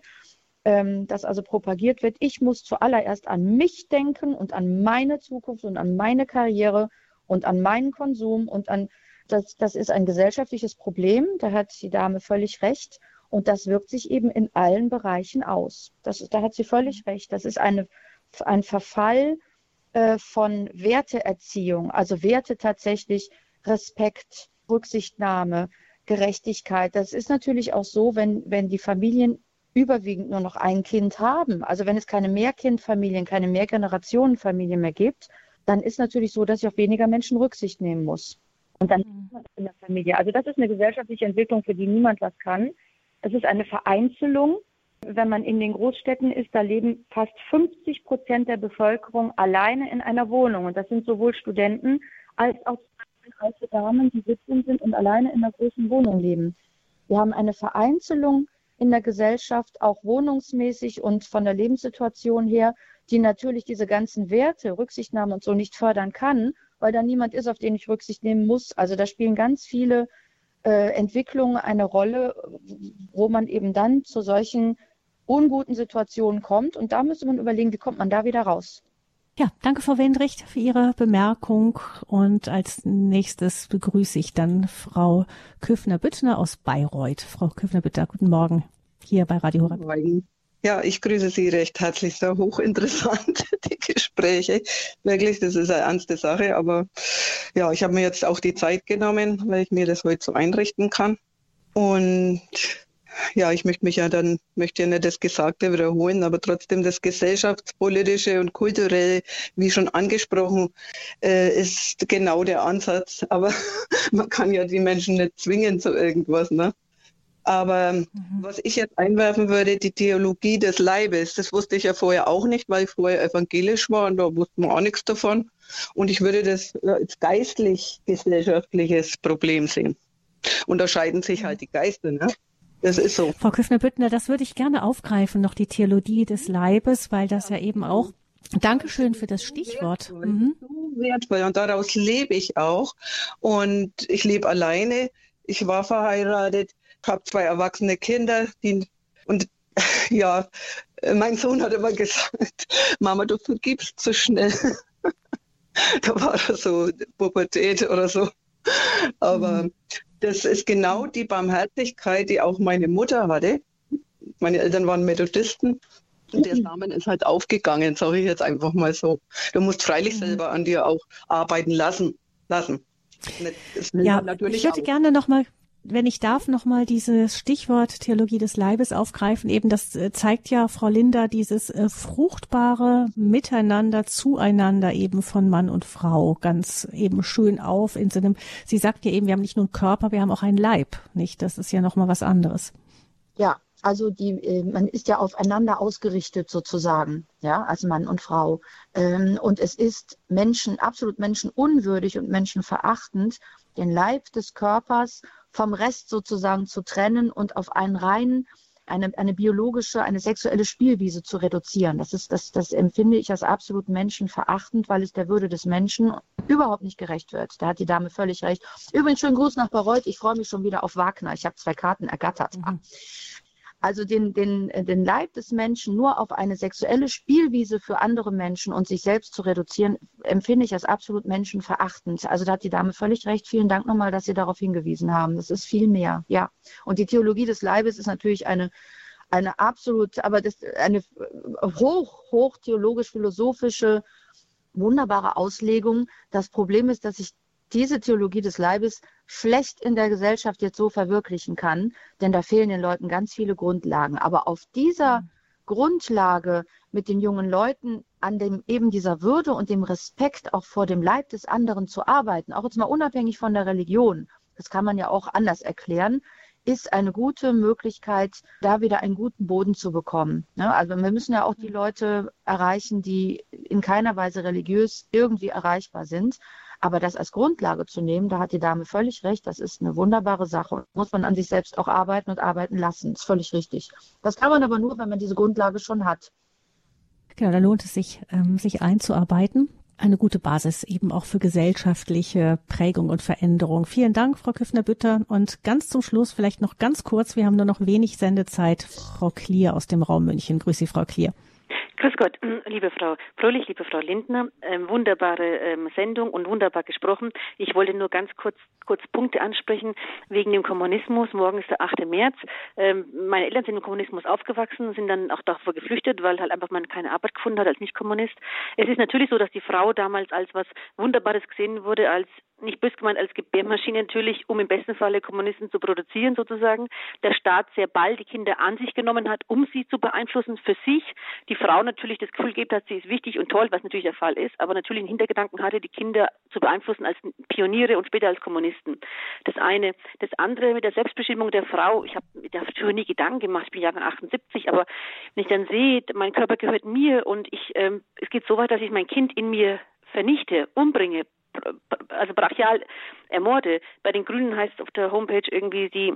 ähm, dass also propagiert wird, ich muss zuallererst an mich denken und an meine Zukunft und an meine Karriere und an meinen Konsum und an, das, das ist ein gesellschaftliches Problem, da hat die Dame völlig recht. Und das wirkt sich eben in allen Bereichen aus. Das, da hat sie völlig recht. Das ist eine, ein Verfall äh, von Werteerziehung, also Werte tatsächlich Respekt, Rücksichtnahme, Gerechtigkeit. Das ist natürlich auch so, wenn, wenn die Familien überwiegend nur noch ein Kind haben. Also wenn es keine Mehrkindfamilien, keine Mehrgenerationenfamilien mehr gibt, dann ist natürlich so, dass ich auf weniger Menschen Rücksicht nehmen muss. Und dann mhm. in der Familie. Also das ist eine gesellschaftliche Entwicklung, für die niemand was kann. Es ist eine Vereinzelung wenn man in den Großstädten ist, da leben fast 50 Prozent der Bevölkerung alleine in einer Wohnung. Und das sind sowohl Studenten als auch alte Damen, die Witwen sind und alleine in einer großen Wohnung leben. Wir haben eine Vereinzelung in der Gesellschaft, auch wohnungsmäßig und von der Lebenssituation her, die natürlich diese ganzen Werte, Rücksichtnahme und so nicht fördern kann, weil da niemand ist, auf den ich Rücksicht nehmen muss. Also da spielen ganz viele äh, Entwicklungen eine Rolle, wo man eben dann zu solchen unguten Situationen kommt. Und da müsste man überlegen, wie kommt man da wieder raus. Ja, danke Frau Wendricht für Ihre Bemerkung und als nächstes begrüße ich dann Frau Köfner-Büttner aus Bayreuth. Frau Köfner-Büttner, guten Morgen hier bei Radio Horeb. Ja, ich grüße Sie recht herzlich. Sehr hochinteressant, die Gespräche. Wirklich, das ist eine ernste Sache. Aber ja, ich habe mir jetzt auch die Zeit genommen, weil ich mir das heute so einrichten kann. Und ja, ich möchte mich ja dann, möchte ja nicht das Gesagte wiederholen, aber trotzdem das gesellschaftspolitische und kulturelle, wie schon angesprochen, äh, ist genau der Ansatz. Aber man kann ja die Menschen nicht zwingen zu irgendwas, ne? Aber mhm. was ich jetzt einwerfen würde, die Theologie des Leibes, das wusste ich ja vorher auch nicht, weil ich vorher evangelisch war und da wusste man auch nichts davon. Und ich würde das als geistlich-gesellschaftliches Problem sehen. Unterscheiden sich halt die Geister, ne? Das ist so. Frau Küffner-Büttner, das würde ich gerne aufgreifen, noch die Theologie des Leibes, weil das ja eben auch Dankeschön für das Stichwort. Mhm. wertvoll und daraus lebe ich auch. Und ich lebe alleine. Ich war verheiratet, habe zwei erwachsene Kinder, die und ja, mein Sohn hat immer gesagt, Mama, du vergibst zu schnell. da war er so Pubertät oder so. Aber mhm. Das ist genau die Barmherzigkeit, die auch meine Mutter hatte. Meine Eltern waren Methodisten. Und der Samen ist halt aufgegangen, sage ich jetzt einfach mal so. Du musst freilich mhm. selber an dir auch arbeiten lassen. lassen. Ja, ich würde auch. gerne noch mal wenn ich darf, nochmal dieses Stichwort Theologie des Leibes aufgreifen. Eben, das äh, zeigt ja Frau Linda dieses äh, fruchtbare Miteinander, zueinander eben von Mann und Frau ganz eben schön auf in so sie sagt ja eben, wir haben nicht nur einen Körper, wir haben auch einen Leib, nicht? Das ist ja nochmal was anderes. Ja, also die, äh, man ist ja aufeinander ausgerichtet sozusagen, ja, als Mann und Frau. Ähm, und es ist Menschen, absolut menschenunwürdig und menschenverachtend, den Leib des Körpers vom Rest sozusagen zu trennen und auf einen reinen eine, eine biologische, eine sexuelle Spielwiese zu reduzieren. Das ist, das, das empfinde ich als absolut menschenverachtend, weil es der Würde des Menschen überhaupt nicht gerecht wird. Da hat die Dame völlig recht. Übrigens schönen Gruß nach Bayreuth. Ich freue mich schon wieder auf Wagner. Ich habe zwei Karten ergattert. Mhm also den, den, äh, den Leib des Menschen nur auf eine sexuelle Spielwiese für andere Menschen und sich selbst zu reduzieren, empfinde ich als absolut menschenverachtend. Also da hat die Dame völlig recht. Vielen Dank nochmal, dass Sie darauf hingewiesen haben. Das ist viel mehr, ja. Und die Theologie des Leibes ist natürlich eine, eine absolut, aber das, eine hoch, hoch theologisch-philosophische, wunderbare Auslegung. Das Problem ist, dass ich diese Theologie des Leibes schlecht in der Gesellschaft jetzt so verwirklichen kann, denn da fehlen den Leuten ganz viele Grundlagen. Aber auf dieser mhm. Grundlage mit den jungen Leuten an dem eben dieser Würde und dem Respekt auch vor dem Leib des anderen zu arbeiten, auch jetzt mal unabhängig von der Religion, das kann man ja auch anders erklären, ist eine gute Möglichkeit, da wieder einen guten Boden zu bekommen. Ja, also wir müssen ja auch die mhm. Leute erreichen, die in keiner Weise religiös irgendwie erreichbar sind. Aber das als Grundlage zu nehmen, da hat die Dame völlig recht, das ist eine wunderbare Sache. Muss man an sich selbst auch arbeiten und arbeiten lassen. Ist völlig richtig. Das kann man aber nur, wenn man diese Grundlage schon hat. Genau, da lohnt es sich, ähm, sich einzuarbeiten. Eine gute Basis eben auch für gesellschaftliche Prägung und Veränderung. Vielen Dank, Frau Küffner-Bütter. Und ganz zum Schluss vielleicht noch ganz kurz, wir haben nur noch wenig Sendezeit, Frau Klier aus dem Raum München. Grüße Sie, Frau Klier. Grüß Gott, liebe Frau Fröhlich, liebe Frau Lindner, ähm, wunderbare ähm, Sendung und wunderbar gesprochen. Ich wollte nur ganz kurz, kurz Punkte ansprechen wegen dem Kommunismus. Morgen ist der 8. März. Ähm, meine Eltern sind im Kommunismus aufgewachsen, sind dann auch davor geflüchtet, weil halt einfach man keine Arbeit gefunden hat als Nicht-Kommunist. Es ist natürlich so, dass die Frau damals als was Wunderbares gesehen wurde, als nicht bös gemeint als Gebärmaschine natürlich, um im besten Falle Kommunisten zu produzieren sozusagen. Der Staat sehr bald die Kinder an sich genommen hat, um sie zu beeinflussen für sich. Die Frau natürlich das Gefühl gibt hat, sie ist wichtig und toll, was natürlich der Fall ist, aber natürlich einen Hintergedanken hatte, die Kinder zu beeinflussen als Pioniere und später als Kommunisten. Das eine. Das andere mit der Selbstbestimmung der Frau. Ich habe mir dafür nie Gedanken gemacht. Ich bin Jahrgang 78, aber wenn ich dann sehe, mein Körper gehört mir und ich, ähm, es geht so weit, dass ich mein Kind in mir vernichte, umbringe, also brachial ermorde. Bei den Grünen heißt es auf der Homepage irgendwie die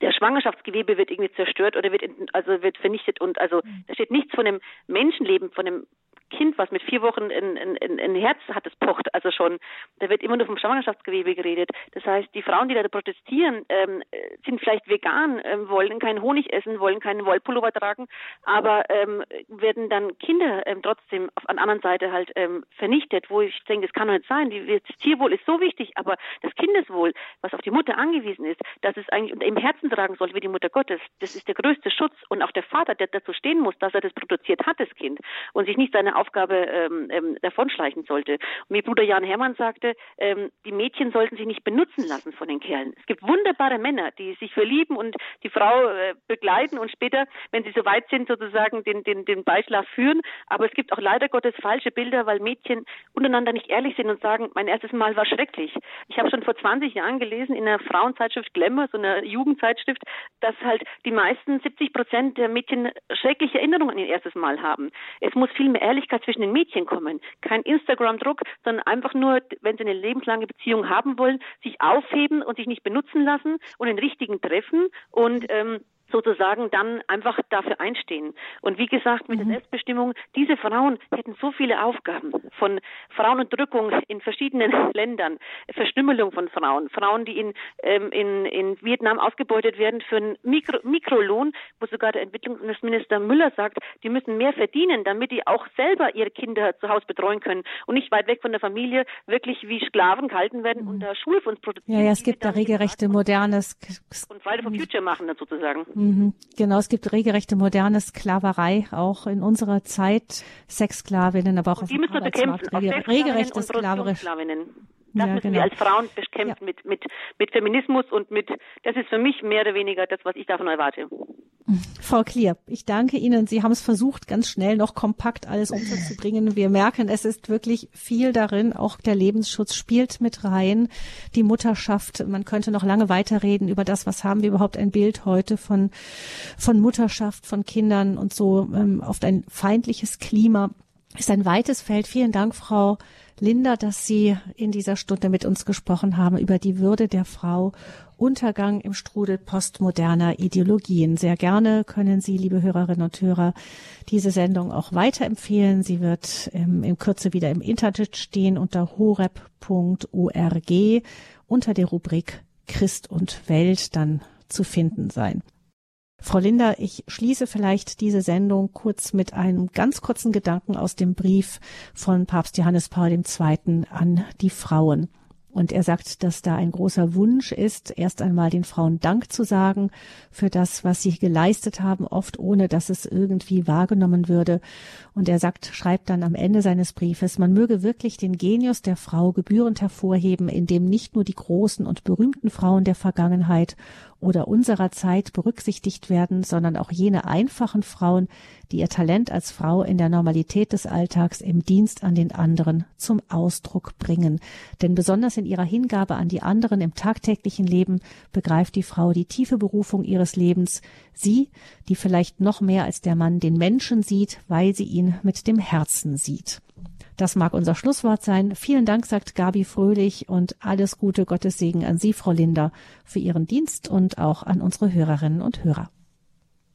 der Schwangerschaftsgewebe wird irgendwie zerstört oder wird also wird vernichtet und also da steht nichts von dem Menschenleben, von dem Kind, was mit vier Wochen ein, ein, ein Herz hat, es pocht, also schon, Da wird immer nur vom Schwangerschaftsgewebe geredet. Das heißt, die Frauen, die da protestieren, ähm, sind vielleicht vegan, ähm, wollen keinen Honig essen, wollen keinen Wollpullover tragen, aber ähm, werden dann Kinder ähm, trotzdem auf der anderen Seite halt ähm, vernichtet, wo ich denke, das kann doch nicht sein. Die, das Tierwohl ist so wichtig, aber das Kindeswohl, was auf die Mutter angewiesen ist, dass es eigentlich im Herzen tragen soll wie die Mutter Gottes, das ist der größte Schutz und auch der Vater, der dazu stehen muss, dass er das produziert hat, das Kind, und sich nicht seine Aufgabe ähm, ähm, davonschleichen sollte. Und wie Bruder Jan Hermann sagte, ähm, die Mädchen sollten sich nicht benutzen lassen von den Kerlen. Es gibt wunderbare Männer, die sich verlieben und die Frau äh, begleiten und später, wenn sie so weit sind, sozusagen den, den, den Beischlaf führen. Aber es gibt auch leider Gottes falsche Bilder, weil Mädchen untereinander nicht ehrlich sind und sagen, mein erstes Mal war schrecklich. Ich habe schon vor 20 Jahren gelesen in einer Frauenzeitschrift Glamour, so einer Jugendzeitschrift, dass halt die meisten 70 Prozent der Mädchen schreckliche Erinnerungen an ihr erstes Mal haben. Es muss viel mehr Ehrlichkeit zwischen den Mädchen kommen. Kein Instagram-Druck, sondern einfach nur, wenn sie eine lebenslange Beziehung haben wollen, sich aufheben und sich nicht benutzen lassen und den richtigen treffen und ähm, sozusagen dann einfach dafür einstehen. Und wie gesagt, mit mhm. der Selbstbestimmung, diese Frauen hätten so viele Aufgaben von Frauenunterdrückung in verschiedenen Ländern, Verstümmelung von Frauen, Frauen, die in, ähm, in, in Vietnam ausgebeutet werden für einen Mikro, Mikrolohn, wo sogar der Entwicklungsminister Müller sagt, die müssen mehr verdienen, damit die auch selber ihre Kinder zu Hause betreuen können und nicht weit weg von der Familie wirklich wie Sklaven gehalten werden mhm. und da Schule für uns produzieren. Ja, ja es gibt da regelrechte modernes und Friday for Future machen sozusagen. Mhm. Genau, es gibt regelrechte moderne Sklaverei, auch in unserer Zeit. Sexsklavinnen, aber auch auf dem Arbeitsmarkt. Rege, regelrechte Sklaverei. Das ja, müssen genau. wir als Frauen bekämpfen ja. mit, mit, mit Feminismus und mit, das ist für mich mehr oder weniger das, was ich davon erwarte. Frau Klier, ich danke Ihnen. Sie haben es versucht, ganz schnell noch kompakt alles unterzubringen. Wir merken, es ist wirklich viel darin. Auch der Lebensschutz spielt mit rein. Die Mutterschaft. Man könnte noch lange weiterreden über das, was haben wir überhaupt ein Bild heute von, von Mutterschaft, von Kindern und so ähm, oft ein feindliches Klima. Ist ein weites Feld. Vielen Dank, Frau Linda, dass Sie in dieser Stunde mit uns gesprochen haben über die Würde der Frau, Untergang im Strudel postmoderner Ideologien. Sehr gerne können Sie, liebe Hörerinnen und Hörer, diese Sendung auch weiterempfehlen. Sie wird ähm, in Kürze wieder im Internet stehen unter horeb.org unter der Rubrik Christ und Welt dann zu finden sein. Frau Linder, ich schließe vielleicht diese Sendung kurz mit einem ganz kurzen Gedanken aus dem Brief von Papst Johannes Paul II. an die Frauen. Und er sagt, dass da ein großer Wunsch ist, erst einmal den Frauen Dank zu sagen für das, was sie geleistet haben, oft ohne dass es irgendwie wahrgenommen würde. Und er sagt, schreibt dann am Ende seines Briefes, man möge wirklich den Genius der Frau gebührend hervorheben, indem nicht nur die großen und berühmten Frauen der Vergangenheit oder unserer Zeit berücksichtigt werden, sondern auch jene einfachen Frauen, die ihr Talent als Frau in der Normalität des Alltags im Dienst an den anderen zum Ausdruck bringen. Denn besonders in ihrer Hingabe an die anderen im tagtäglichen Leben begreift die Frau die tiefe Berufung ihres Lebens, sie, die vielleicht noch mehr als der Mann den Menschen sieht, weil sie ihn mit dem Herzen sieht. Das mag unser Schlusswort sein. Vielen Dank, sagt Gabi Fröhlich und alles Gute, Gottes Segen an Sie, Frau Linder, für Ihren Dienst und auch an unsere Hörerinnen und Hörer.